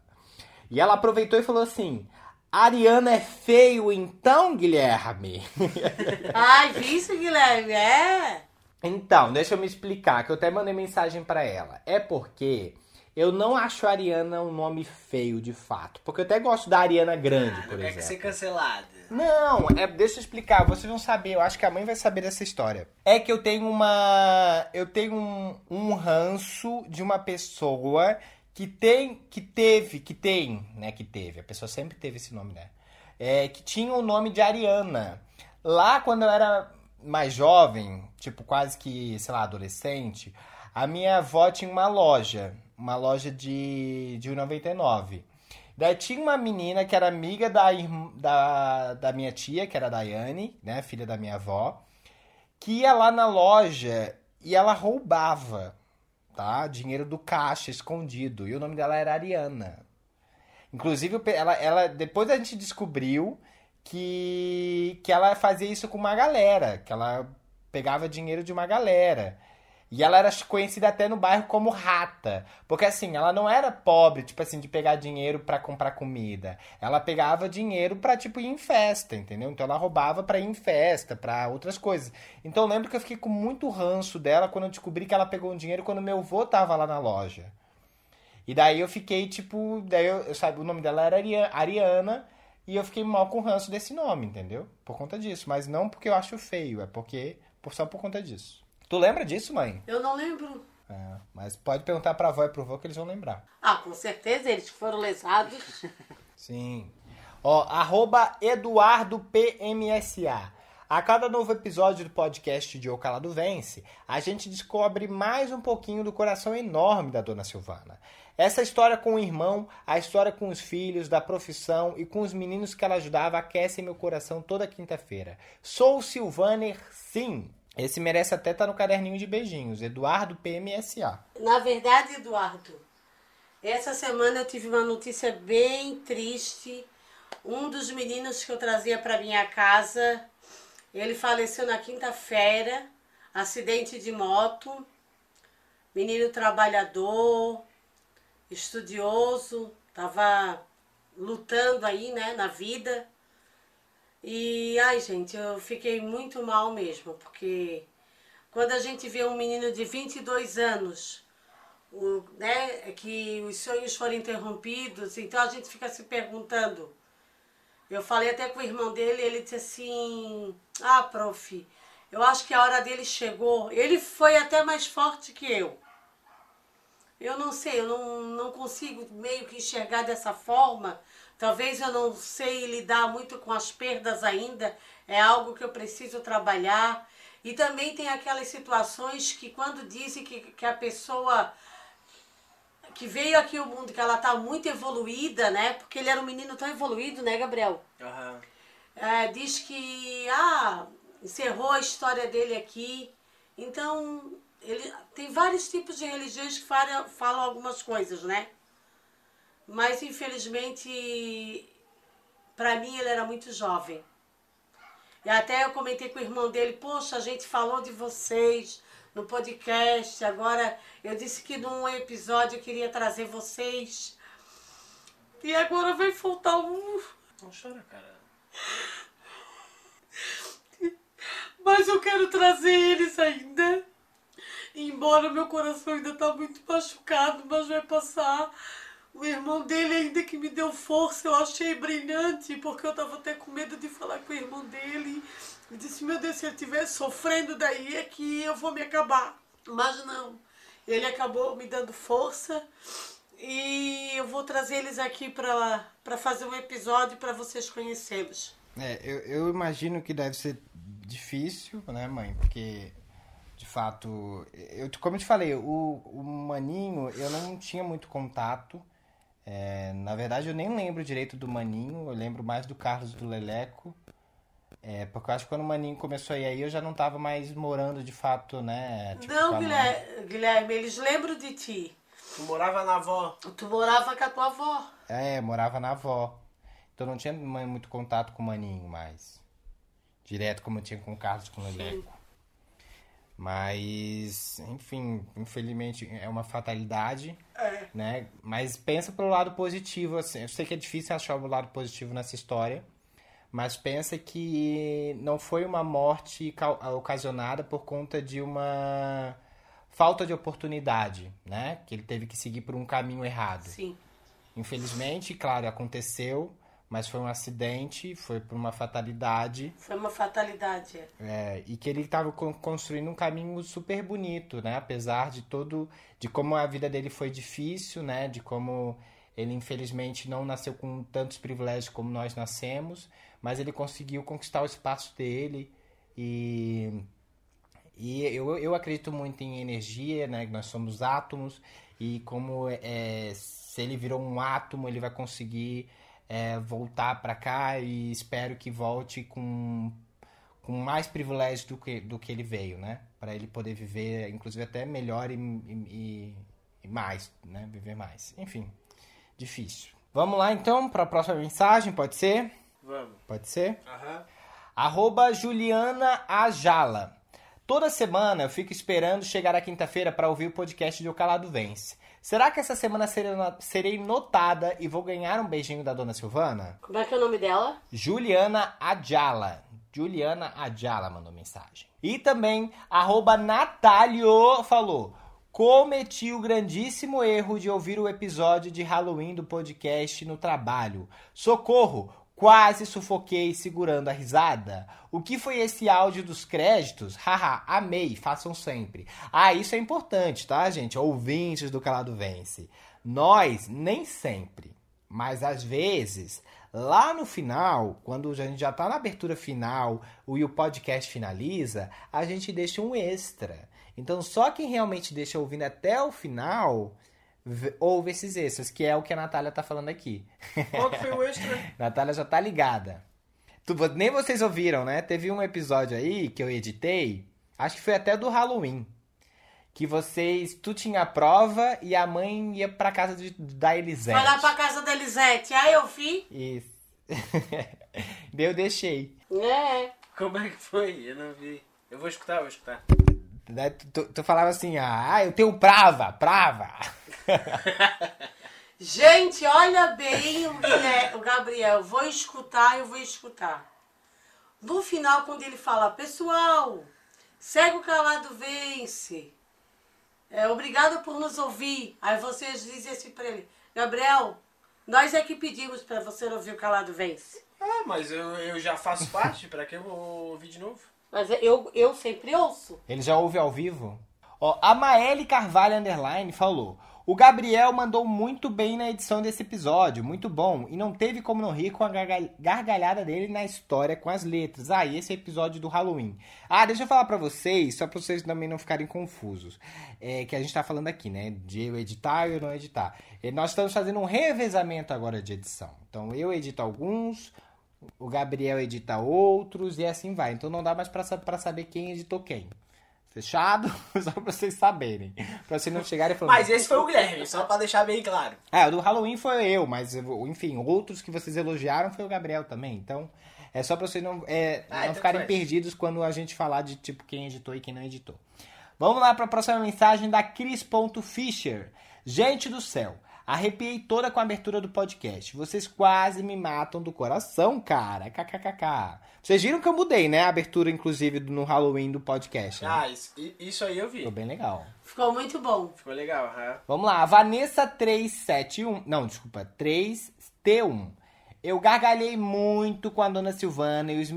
E ela aproveitou e falou assim: Ariana é feio então, Guilherme? Ai, visto, Guilherme? É. Então, deixa eu me explicar, que eu até mandei mensagem pra ela. É porque eu não acho a Ariana um nome feio de fato. Porque eu até gosto da Ariana Grande, por Não quer que ser exemplo. cancelada. Não, é, deixa eu explicar, vocês vão saber, eu acho que a mãe vai saber dessa história. É que eu tenho uma. Eu tenho um, um ranço de uma pessoa que tem. que teve, que tem, né? Que teve. A pessoa sempre teve esse nome, né? É, que tinha o nome de Ariana. Lá quando eu era mais jovem, tipo quase que, sei lá, adolescente, a minha avó tinha uma loja. Uma loja de, de 1,99. Daí tinha uma menina que era amiga da, da, da minha tia, que era a Daiane, né? Filha da minha avó, que ia lá na loja e ela roubava, tá? Dinheiro do caixa escondido. E o nome dela era Ariana. Inclusive, ela, ela, depois a gente descobriu que, que ela fazia isso com uma galera, que ela pegava dinheiro de uma galera. E ela era conhecida até no bairro como rata. Porque assim, ela não era pobre, tipo assim, de pegar dinheiro pra comprar comida. Ela pegava dinheiro pra, tipo, ir em festa, entendeu? Então ela roubava pra ir em festa, pra outras coisas. Então eu lembro que eu fiquei com muito ranço dela quando eu descobri que ela pegou um dinheiro quando meu avô tava lá na loja. E daí eu fiquei, tipo, daí eu, eu sabe, o nome dela era Aria- Ariana, e eu fiquei mal com o ranço desse nome, entendeu? Por conta disso. Mas não porque eu acho feio, é porque por, só por conta disso. Tu lembra disso, mãe? Eu não lembro. É, mas pode perguntar pra avó e pro avô que eles vão lembrar. Ah, com certeza, eles foram lesados. Sim. Ó, arroba EduardoPMSA. A cada novo episódio do podcast de O Calado Vence, a gente descobre mais um pouquinho do coração enorme da dona Silvana. Essa história com o irmão, a história com os filhos, da profissão e com os meninos que ela ajudava aquecem meu coração toda quinta-feira. Sou Silvaner, sim. Esse merece até estar no caderninho de beijinhos. Eduardo PMSA. Na verdade, Eduardo, essa semana eu tive uma notícia bem triste. Um dos meninos que eu trazia para minha casa, ele faleceu na quinta-feira, acidente de moto. Menino trabalhador, estudioso, estava lutando aí, né, na vida. E, ai, gente, eu fiquei muito mal mesmo, porque quando a gente vê um menino de 22 anos, o, né, que os sonhos foram interrompidos, então a gente fica se perguntando. Eu falei até com o irmão dele, ele disse assim: Ah, prof, eu acho que a hora dele chegou. Ele foi até mais forte que eu. Eu não sei, eu não, não consigo meio que enxergar dessa forma. Talvez eu não sei lidar muito com as perdas ainda. É algo que eu preciso trabalhar. E também tem aquelas situações que quando dizem que, que a pessoa que veio aqui ao mundo, que ela está muito evoluída, né? Porque ele era um menino tão evoluído, né, Gabriel? Aham. É, diz que ah, encerrou a história dele aqui. Então, ele tem vários tipos de religiões que falam, falam algumas coisas, né? Mas infelizmente, para mim ele era muito jovem. E até eu comentei com o irmão dele, poxa, a gente falou de vocês no podcast, agora eu disse que num episódio eu queria trazer vocês. E agora vai faltar um. Não chora, cara. Mas eu quero trazer eles ainda. Embora meu coração ainda tá muito machucado, mas vai passar. O irmão dele ainda que me deu força, eu achei brilhante, porque eu tava até com medo de falar com o irmão dele. Eu disse, meu Deus, se ele estiver sofrendo daí é que eu vou me acabar. Mas não. Ele acabou me dando força e eu vou trazer eles aqui para fazer um episódio para vocês conhecê-los. É, eu, eu imagino que deve ser difícil, né, mãe? Porque, de fato, eu, como eu te falei, o, o Maninho, eu não tinha muito contato. É, na verdade, eu nem lembro direito do Maninho, eu lembro mais do Carlos do Leleco. É, porque eu acho que quando o Maninho começou a ir aí, eu já não tava mais morando de fato, né? tipo, não. Guilherme, Guilherme, eles lembram de ti. Tu morava na avó. Tu morava com a tua avó. É, morava na avó. Então não tinha mu- muito contato com o Maninho mais. Direto como eu tinha com o Carlos com o Leleco. Mas, enfim, infelizmente é uma fatalidade, né? Mas pensa pelo lado positivo, assim. Eu sei que é difícil achar o lado positivo nessa história, mas pensa que não foi uma morte ocasionada por conta de uma falta de oportunidade, né? Que ele teve que seguir por um caminho errado. Sim. Infelizmente, claro, aconteceu, mas foi um acidente, foi por uma fatalidade, Foi uma fatalidade. é, e que ele estava construindo um caminho super bonito, né? Apesar de todo, de como a vida dele foi difícil, né? De como ele infelizmente não nasceu com tantos privilégios como nós nascemos, mas ele conseguiu conquistar o espaço dele e e eu, eu acredito muito em energia, né? Nós somos átomos e como é, se ele virou um átomo, ele vai conseguir é, voltar para cá e espero que volte com, com mais privilégios do que, do que ele veio, né? Para ele poder viver, inclusive até melhor e, e, e mais, né? Viver mais. Enfim, difícil. Vamos lá então para a próxima mensagem, pode ser? Vamos. Pode ser? Aham. Arroba Juliana Ajala. Toda semana eu fico esperando chegar a quinta-feira para ouvir o podcast de O Calado Vence. Será que essa semana serei no- serei notada e vou ganhar um beijinho da dona Silvana? Como é que é o nome dela? Juliana Adjala. Juliana Adjala mandou mensagem. E também, arroba Natalio falou. Cometi o grandíssimo erro de ouvir o episódio de Halloween do podcast no trabalho. Socorro! Quase sufoquei segurando a risada. O que foi esse áudio dos créditos? Haha, amei, façam sempre. Ah, isso é importante, tá, gente? Ouvintes do Calado Vence. Nós, nem sempre, mas às vezes, lá no final, quando a gente já tá na abertura final e o podcast finaliza, a gente deixa um extra. Então, só quem realmente deixa ouvindo até o final v- ouve esses extras, que é o que a Natália tá falando aqui. Qual que foi o extra? Natália já tá ligada. Tu- nem vocês ouviram, né? Teve um episódio aí que eu editei, acho que foi até do Halloween. Que vocês, tu tinha a prova e a mãe ia pra casa de, da Elisete. Vai lá pra casa da Elisete. Aí eu vi. Isso. Eu deixei. É. Como é que foi? Eu não vi. Eu vou escutar, eu vou escutar. Daí tu, tu- tu falava assim, ah, eu tenho prava, prava. Gente, olha bem o, Guilher- o Gabriel. Vou escutar, eu vou escutar. No final, quando ele fala, pessoal, segue o calado vence. É, obrigado por nos ouvir. Aí vocês dizem assim pra ele, Gabriel, nós é que pedimos pra você ouvir o calado vence. Ah, mas eu, eu já faço parte, pra que eu vou ouvir de novo? Mas eu, eu sempre ouço. Ele já ouve ao vivo? Ó, a Maeli Carvalho Underline falou: O Gabriel mandou muito bem na edição desse episódio, muito bom, e não teve como não rir com a gargal- gargalhada dele na história com as letras. Ah, e esse episódio do Halloween. Ah, deixa eu falar pra vocês, só pra vocês também não ficarem confusos. É que a gente tá falando aqui, né? De eu editar e eu não editar. E nós estamos fazendo um revezamento agora de edição. Então eu edito alguns, o Gabriel edita outros e assim vai. Então não dá mais pra saber quem editou quem. Fechado? Só pra vocês saberem. Pra vocês não chegarem e falarem. Mas esse foi o Guilherme, só pra deixar bem claro. É, o do Halloween foi eu, mas enfim, outros que vocês elogiaram foi o Gabriel também. Então, é só pra vocês não, é, Ah, não então ficarem faz. perdidos quando a gente falar de tipo quem editou e quem não editou. Vamos lá pra próxima mensagem da Cris.Fischer. Gente do céu, arrepiei toda com a abertura do podcast. Vocês quase me matam do coração, cara. KKKK. Vocês viram que eu mudei, né? A abertura, inclusive, do- no Halloween do podcast. Né? Ah, isso, isso aí eu vi. Ficou bem legal. Ficou muito bom. Ficou legal, é. Vamos lá, a Vanessa 371. Não, desculpa, 3T1. Eu gargalhei muito com a dona Silvana e os,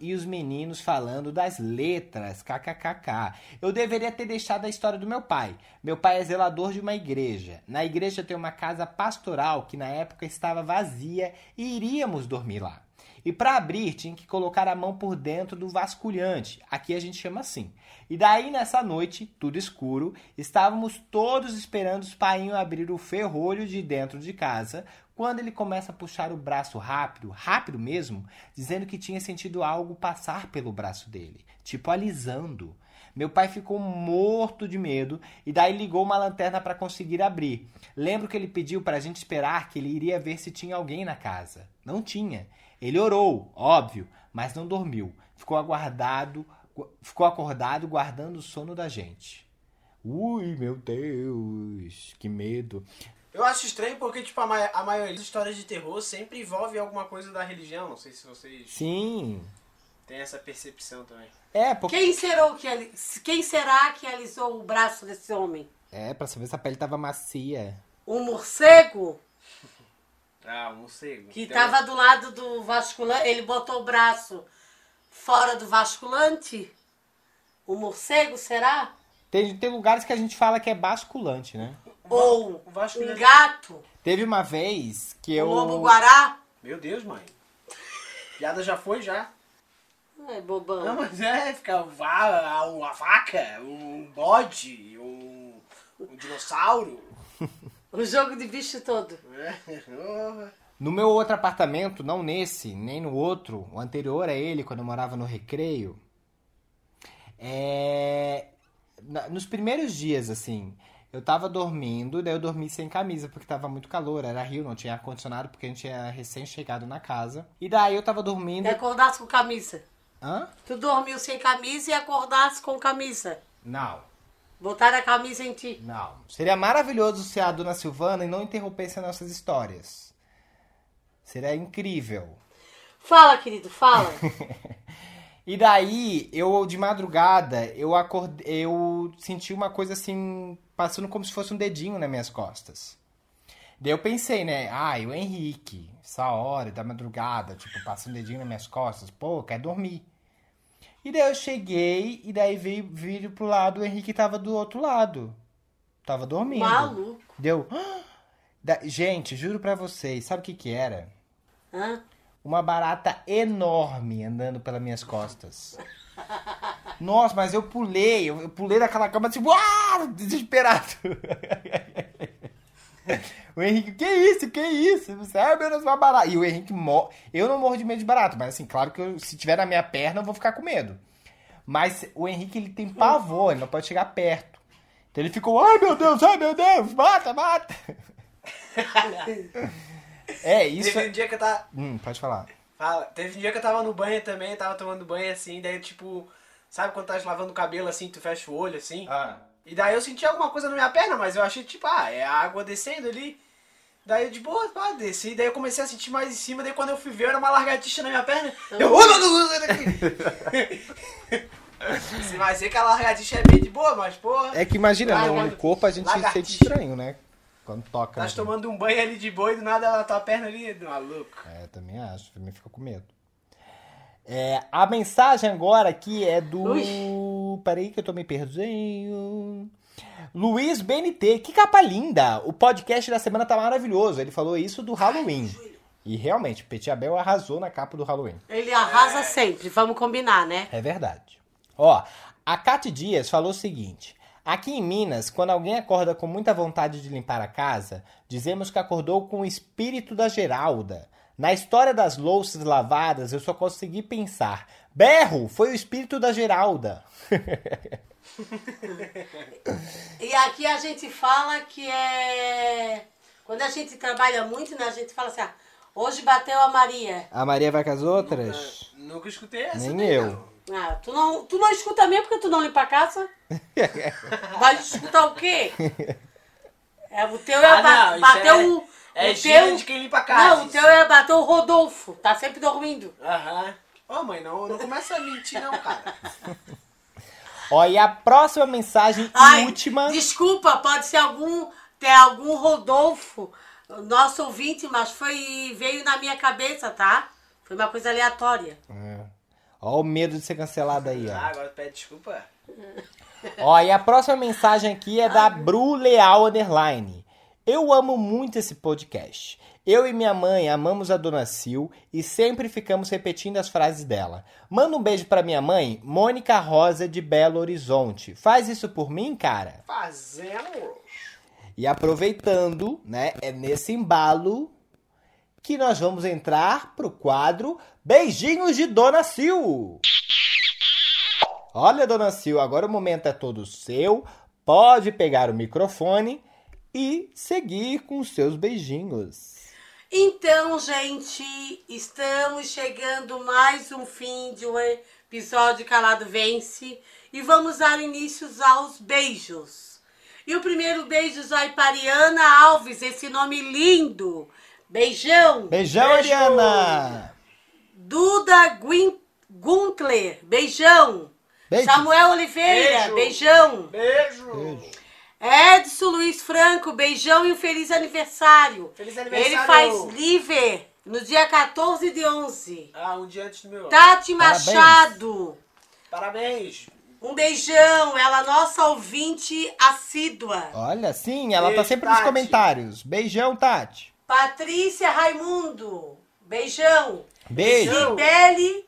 e os meninos falando das letras, kkkk. Eu deveria ter deixado a história do meu pai. Meu pai é zelador de uma igreja. Na igreja tem uma casa pastoral que na época estava vazia e iríamos dormir lá. E para abrir, tinha que colocar a mão por dentro do vasculhante. Aqui a gente chama assim. E daí, nessa noite, tudo escuro, estávamos todos esperando os painho abrir o ferrolho de dentro de casa, quando ele começa a puxar o braço rápido, rápido mesmo, dizendo que tinha sentido algo passar pelo braço dele, tipo alisando. Meu pai ficou morto de medo e daí ligou uma lanterna para conseguir abrir. Lembro que ele pediu para a gente esperar que ele iria ver se tinha alguém na casa. Não tinha. Ele orou, óbvio, mas não dormiu. Ficou aguardado, gu- ficou acordado guardando o sono da gente. Ui, meu Deus, que medo. Eu acho estranho porque, tipo, a, ma- a maioria das histórias de terror sempre envolve alguma coisa da religião. Não sei se vocês Sim. têm essa percepção também. É, porque Quem será que, ali- quem será que alisou o braço desse homem? é para saber se a pele tava macia. Um morcego Ah, um morcego. que Tem- estava do lado do vasculante. Ele botou o braço fora do vasculante? O morcego, será? Tem, tem lugares que a gente fala que é basculante, né? Ou um gato? Teve uma vez que eu Um lobo-guará? Meu Deus, mãe. Piada já foi, já. É, bobão. Não, mas é, fica va- uma vaca, um bode, um, um dinossauro. O jogo de bicho todo. É. No meu outro apartamento, não nesse, nem no outro, o anterior a ele, quando eu morava no Recreio, é... nos primeiros dias, assim, eu tava dormindo, daí eu dormi sem camisa, porque tava muito calor, era Rio, não tinha ar-condicionado, porque a gente tinha recém-chegado na casa. E daí eu tava dormindo... E acordasse com camisa. Hã? Tu dormiu sem camisa e acordasse com camisa. Não, Botaram a camisa em ti. não. Seria maravilhoso se a dona Silvana não interrompesse as nossas histórias. Seria incrível. Fala, querido, fala. E daí, eu de madrugada, eu acordei, eu senti uma coisa assim, passando como se fosse um dedinho nas minhas costas. Daí eu pensei, né? Ah, o Henrique, essa hora da madrugada, tipo, passa um dedinho nas minhas costas, pô, quer dormir. E daí eu cheguei, e daí veio, viro pro lado, o Henrique tava do outro lado. Tava dormindo. Maluco. Deu. Da- Gente, juro pra vocês, sabe o que que era? Hã? Uma barata enorme andando pelas minhas costas. Nossa, mas eu pulei, eu pulei daquela cama tipo, ah, desesperado. O Henrique, que isso, que isso? Você, meu Deus, uma barata. E o Henrique, mor... eu não morro de medo de barato, mas assim, claro que eu- se tiver na minha perna eu vou ficar com medo. Mas o Henrique, ele tem pavor, ele não pode chegar perto. Então ele ficou, ai meu Deus, ai meu Deus, mata, mata. É, isso. Teve um dia que eu tava. Hum, pode falar. Fala, teve um dia que eu tava no banho também, tava tomando banho assim, daí tipo. Sabe quando tá lavando o cabelo assim, tu fecha o olho assim? Ah. E daí eu senti alguma coisa na minha perna, mas eu achei tipo, ah, é a água descendo ali. Daí de boa, pá, desci. Daí eu comecei a sentir mais em cima. Daí quando eu fui ver, era uma largatixa na minha perna. Eu. Você vai ver que a largatixa é bem de boa, mas porra. É que imagina, Ah, no mano, corpo a gente se sente estranho, né? Quando toca. Tá tomando um banho ali de boi, do nada a tua perna ali, maluco. É, também acho, também fica com medo. É, a mensagem agora aqui é do. Peraí que eu tô me perdendo. Luiz BNT, que capa linda! O podcast da semana tá maravilhoso. Ele falou isso do Halloween. E realmente, Petit Abel arrasou na capa do Halloween. Ele arrasa sempre, vamos combinar, né? É verdade. Ó, a Cate Dias falou o seguinte: aqui em Minas, quando alguém acorda com muita vontade de limpar a casa, dizemos que acordou com o espírito da Geralda. Na história das louças lavadas, eu só consegui pensar: berro, foi o espírito da Geralda. E aqui a gente fala que é. Quando a gente trabalha muito, né? A gente fala assim, ah, hoje bateu a Maria. A Maria vai com as outras? Nunca escutei essa. Nem eu. não. Ah, tu não, tu não escuta mesmo porque tu não limpa a casa? Vai escutar o quê? É, o teu é Ah, ba- não, isso bater é- o. É o teu, de quem limpa a casa. Não, o teu é bater o Rodolfo. Tá sempre dormindo. Aham. Ô mãe, não, não começa a mentir não, cara. Ó, e a próxima mensagem e Ai, última. Desculpa, pode ser algum. Ter algum Rodolfo, nosso ouvinte, mas foi. veio na minha cabeça, tá? Foi uma coisa aleatória. É. Ó, o medo de ser cancelado aí, ó. Ah, agora pede desculpa. Ó, e a próxima mensagem aqui é da Bru Leal Underline. Eu amo muito esse podcast. Eu e minha mãe amamos a Dona Sil e sempre ficamos repetindo as frases dela. Manda um beijo pra minha mãe, Mônica Rosa de Belo Horizonte. Faz isso por mim, cara? Fazendo. E aproveitando, né, é nesse embalo que nós vamos entrar pro quadro Beijinhos de Dona Sil. Olha, Dona Sil, agora o momento é todo seu. Pode pegar o microfone e seguir com os seus beijinhos. Então, gente, estamos chegando mais um fim de um episódio Calado Vence e vamos dar início aos beijos. E o primeiro beijo vai para Ariana Alves, esse nome lindo. Beijão. Beijão, Beijo! Ariana! Duda Guin- Guntler, beijão. Beijo. Samuel Oliveira, Beijo. beijão. Beijo. Beijo. Edson Luiz Franco, beijão e um feliz aniversário. Feliz aniversário. Ele faz live no dia 14 de 11. Ah, um dia antes do meu. Tati Parabéns. Machado, Parabéns. um beijão. Ela é nossa ouvinte assídua. Olha, sim, ela tá Beijo, sempre nos Tati. comentários. Beijão, Tati. Patrícia Raimundo, beijão. Beijo. Cibele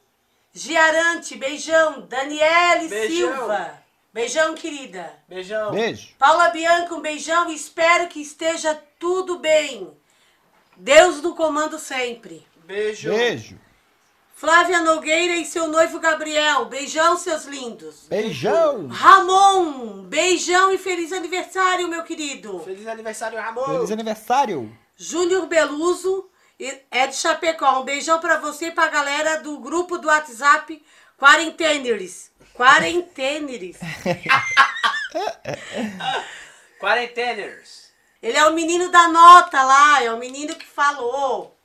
Giarante, beijão. Daniele Beijão. Silva, beijão, querida. Beijão. Beijo. Paula Bianca, um beijão e espero que esteja tudo bem. Deus no comando sempre. Beijo. Beijo. Flávia Nogueira e seu noivo Gabriel, beijão, seus lindos. Beijão. Ramon, beijão e feliz aniversário, meu querido. Feliz aniversário, Ramon. Feliz aniversário. Júnior Beluso é de Chapecó. Um beijão pra você e pra galera do grupo do WhatsApp Quarenteners. Quarenteners. Quarenteners. Ele é o menino da nota lá, é o menino que falou.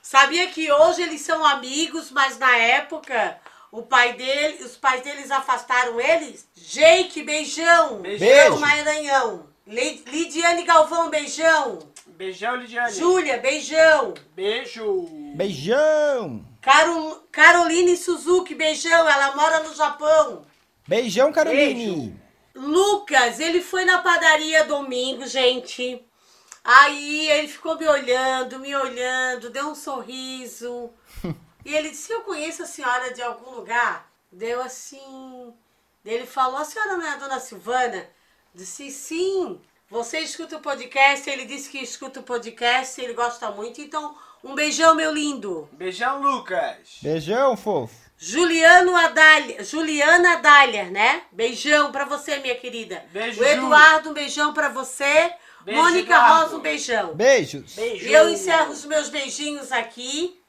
Sabia que hoje eles são amigos, mas na época o pai dele, os pais deles afastaram eles? Jake, beijão. Beijão. Do Maranhão. Li- Lidiane Galvão, beijão. Beijão, Lidiane. Júlia, beijão. Beijo. Beijão. Caro- Caroline Suzuki, beijão. Ela mora no Japão. Beijão, Caroline. Lucas, ele foi na padaria domingo, gente. Aí ele ficou me olhando, me olhando, deu um sorriso. e ele disse: Eu conheço a senhora de algum lugar. Deu assim. Ele falou: A senhora não é a dona Silvana? Disse: Sim. Você escuta o podcast? Ele disse que escuta o podcast, ele gosta muito. Então, um beijão, meu lindo. Beijão, Lucas. Beijão, fofo. Juliano Adalha, Juliana Adalha, né? Beijão pra você, minha querida. Beijo, o Eduardo, um beijão pra você. Beijo, Mônica Eduardo. Rosa, um beijão. Beijos. Beijo. E eu encerro os meus beijinhos aqui.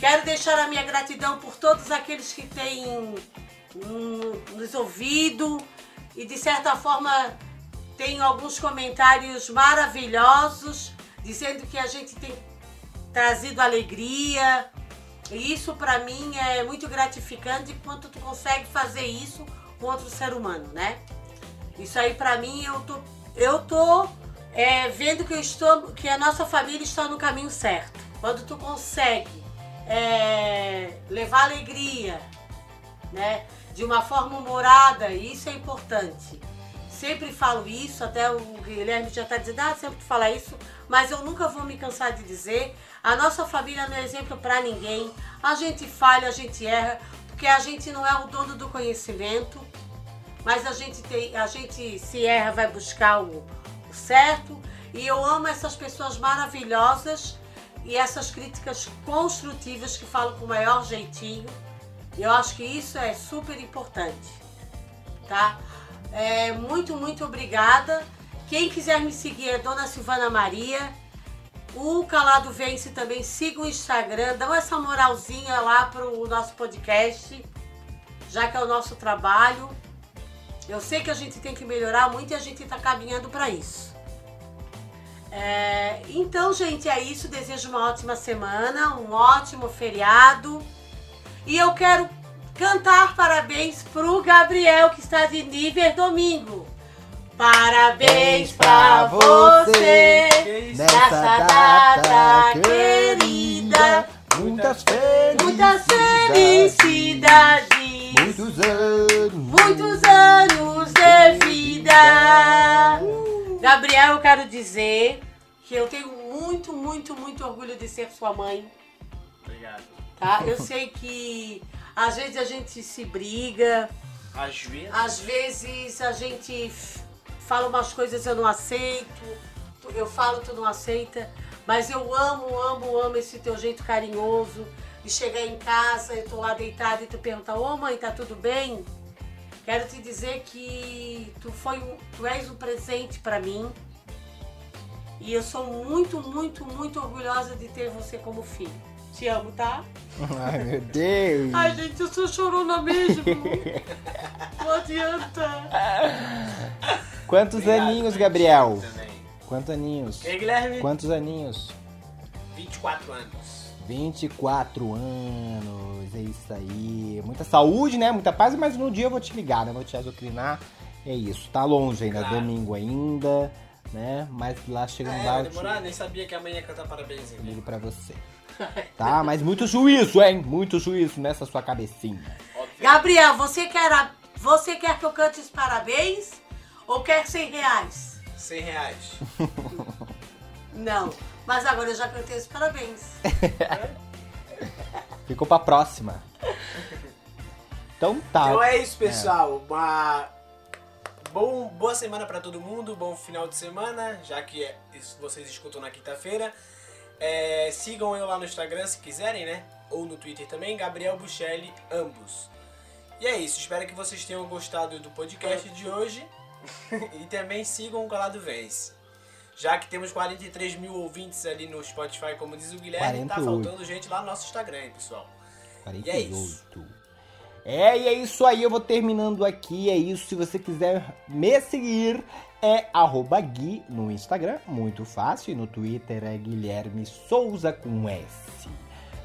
Quero deixar a minha gratidão por todos aqueles que têm hum, nos ouvido e, de certa forma, tenho alguns comentários maravilhosos dizendo que a gente tem trazido alegria. E isso para mim é muito gratificante quando tu consegue fazer isso com outro ser humano, né? Isso aí para mim eu tô eu tô é, vendo que eu estou que a nossa família está no caminho certo. Quando tu consegue é, levar alegria, né? De uma forma humorada, isso é importante. Sempre falo isso, até o Guilherme já está dizendo, ah, sempre fala isso, mas eu nunca vou me cansar de dizer. A nossa família não é exemplo para ninguém. A gente falha, a gente erra, porque a gente não é o dono do conhecimento, mas a gente, tem, a gente se erra, vai buscar o, o certo. E eu amo essas pessoas maravilhosas e essas críticas construtivas que falam com o maior jeitinho. Eu acho que isso é super importante, tá? É, muito, muito obrigada. Quem quiser me seguir é Dona Silvana Maria. O Calado Vence também siga o Instagram, dá essa moralzinha lá pro nosso podcast, já que é o nosso trabalho. Eu sei que a gente tem que melhorar muito e a gente está caminhando para isso. É, então, gente, é isso. Desejo uma ótima semana, um ótimo feriado. E eu quero cantar parabéns pro Gabriel, que está de nível domingo. Parabéns pra você nessa data querida. Muitas Muitas felicidades. Muitos anos. Muitos anos de vida. Gabriel, eu quero dizer que eu tenho muito, muito, muito orgulho de ser sua mãe. Obrigado. Tá? Eu sei que às vezes a gente se briga, Às vezes. às vezes a gente fala umas coisas eu não aceito, eu falo tu não aceita, mas eu amo, amo, amo esse teu jeito carinhoso de chegar em casa, eu tô lá deitada e tu pergunta, ô mãe, tá tudo bem? Quero te dizer que tu foi um, tu és um presente pra mim. E eu sou muito, muito, muito orgulhosa de ter você como filho. Te amo, tá? Ai, meu Deus. Ai, gente, eu sou chorona mesmo. Não adianta. Quantos Obrigado, aninhos, Gabriel? Quantos aninhos? E aí, Guilherme? Quantos aninhos? 24 anos. 24 anos, é isso aí. Muita saúde, né? Muita paz, mas no dia eu vou te ligar, né? Vou te azucrinar. É isso. Tá longe ainda, Claro. domingo ainda, né? Mas lá chegando É, lá vai eu te demorar, nem sabia que amanhã ia cantar parabéns, hein? ligo pra você. Tá? Mas muito juízo, hein? Muito juízo nessa sua cabecinha. Gabriel, você quer, a- você quer que eu cante os parabéns ou quer 100 reais? 100 reais. Não. Mas agora eu já cantei os parabéns. Ficou pra próxima. Então tá. Então é isso, pessoal. Uma bom, boa semana pra todo mundo, bom final de semana, já que é- vocês escutam na quinta-feira. É, sigam eu lá no Instagram se quiserem, né? Ou no Twitter também, Gabriel Buchelli, ambos. E é isso, espero que vocês tenham gostado do podcast de hoje. e também sigam o Calado Vence. Já que temos 43 mil ouvintes ali no Spotify, como diz o Guilherme, tá 48. faltando gente lá no nosso Instagram, hein, pessoal. 48. E é isso. É, e é isso aí, eu vou terminando aqui, é isso. Se você quiser me seguir, é arroba Gui no Instagram, muito fácil. E no Twitter é Guilherme Souza com S.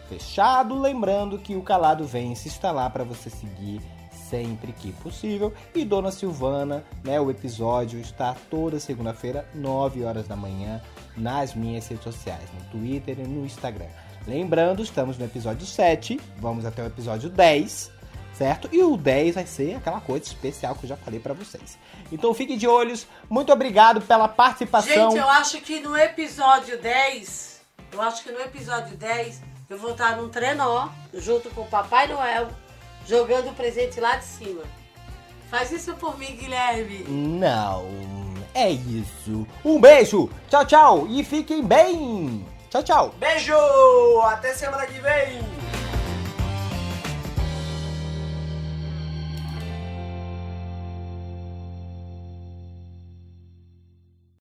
Fechado, lembrando que o Calado Vence está lá para você seguir sempre que possível. E Dona Silvana, né, o episódio está toda segunda-feira, 9 horas da manhã, nas minhas redes sociais, no Twitter e no Instagram. Lembrando, estamos no episódio 7, vamos até o episódio 10, certo? E o 10 vai ser aquela coisa especial que eu já falei pra vocês. Então fiquem de olhos, muito obrigado pela participação. Gente, eu acho que no episódio 10, eu acho que no episódio 10, eu vou estar num trenó, junto com o Papai Noel, jogando o presente lá de cima. Faz isso por mim, Guilherme. Não, é isso. Um beijo, tchau, tchau e fiquem bem. Tchau, tchau. Beijo! Até semana que vem!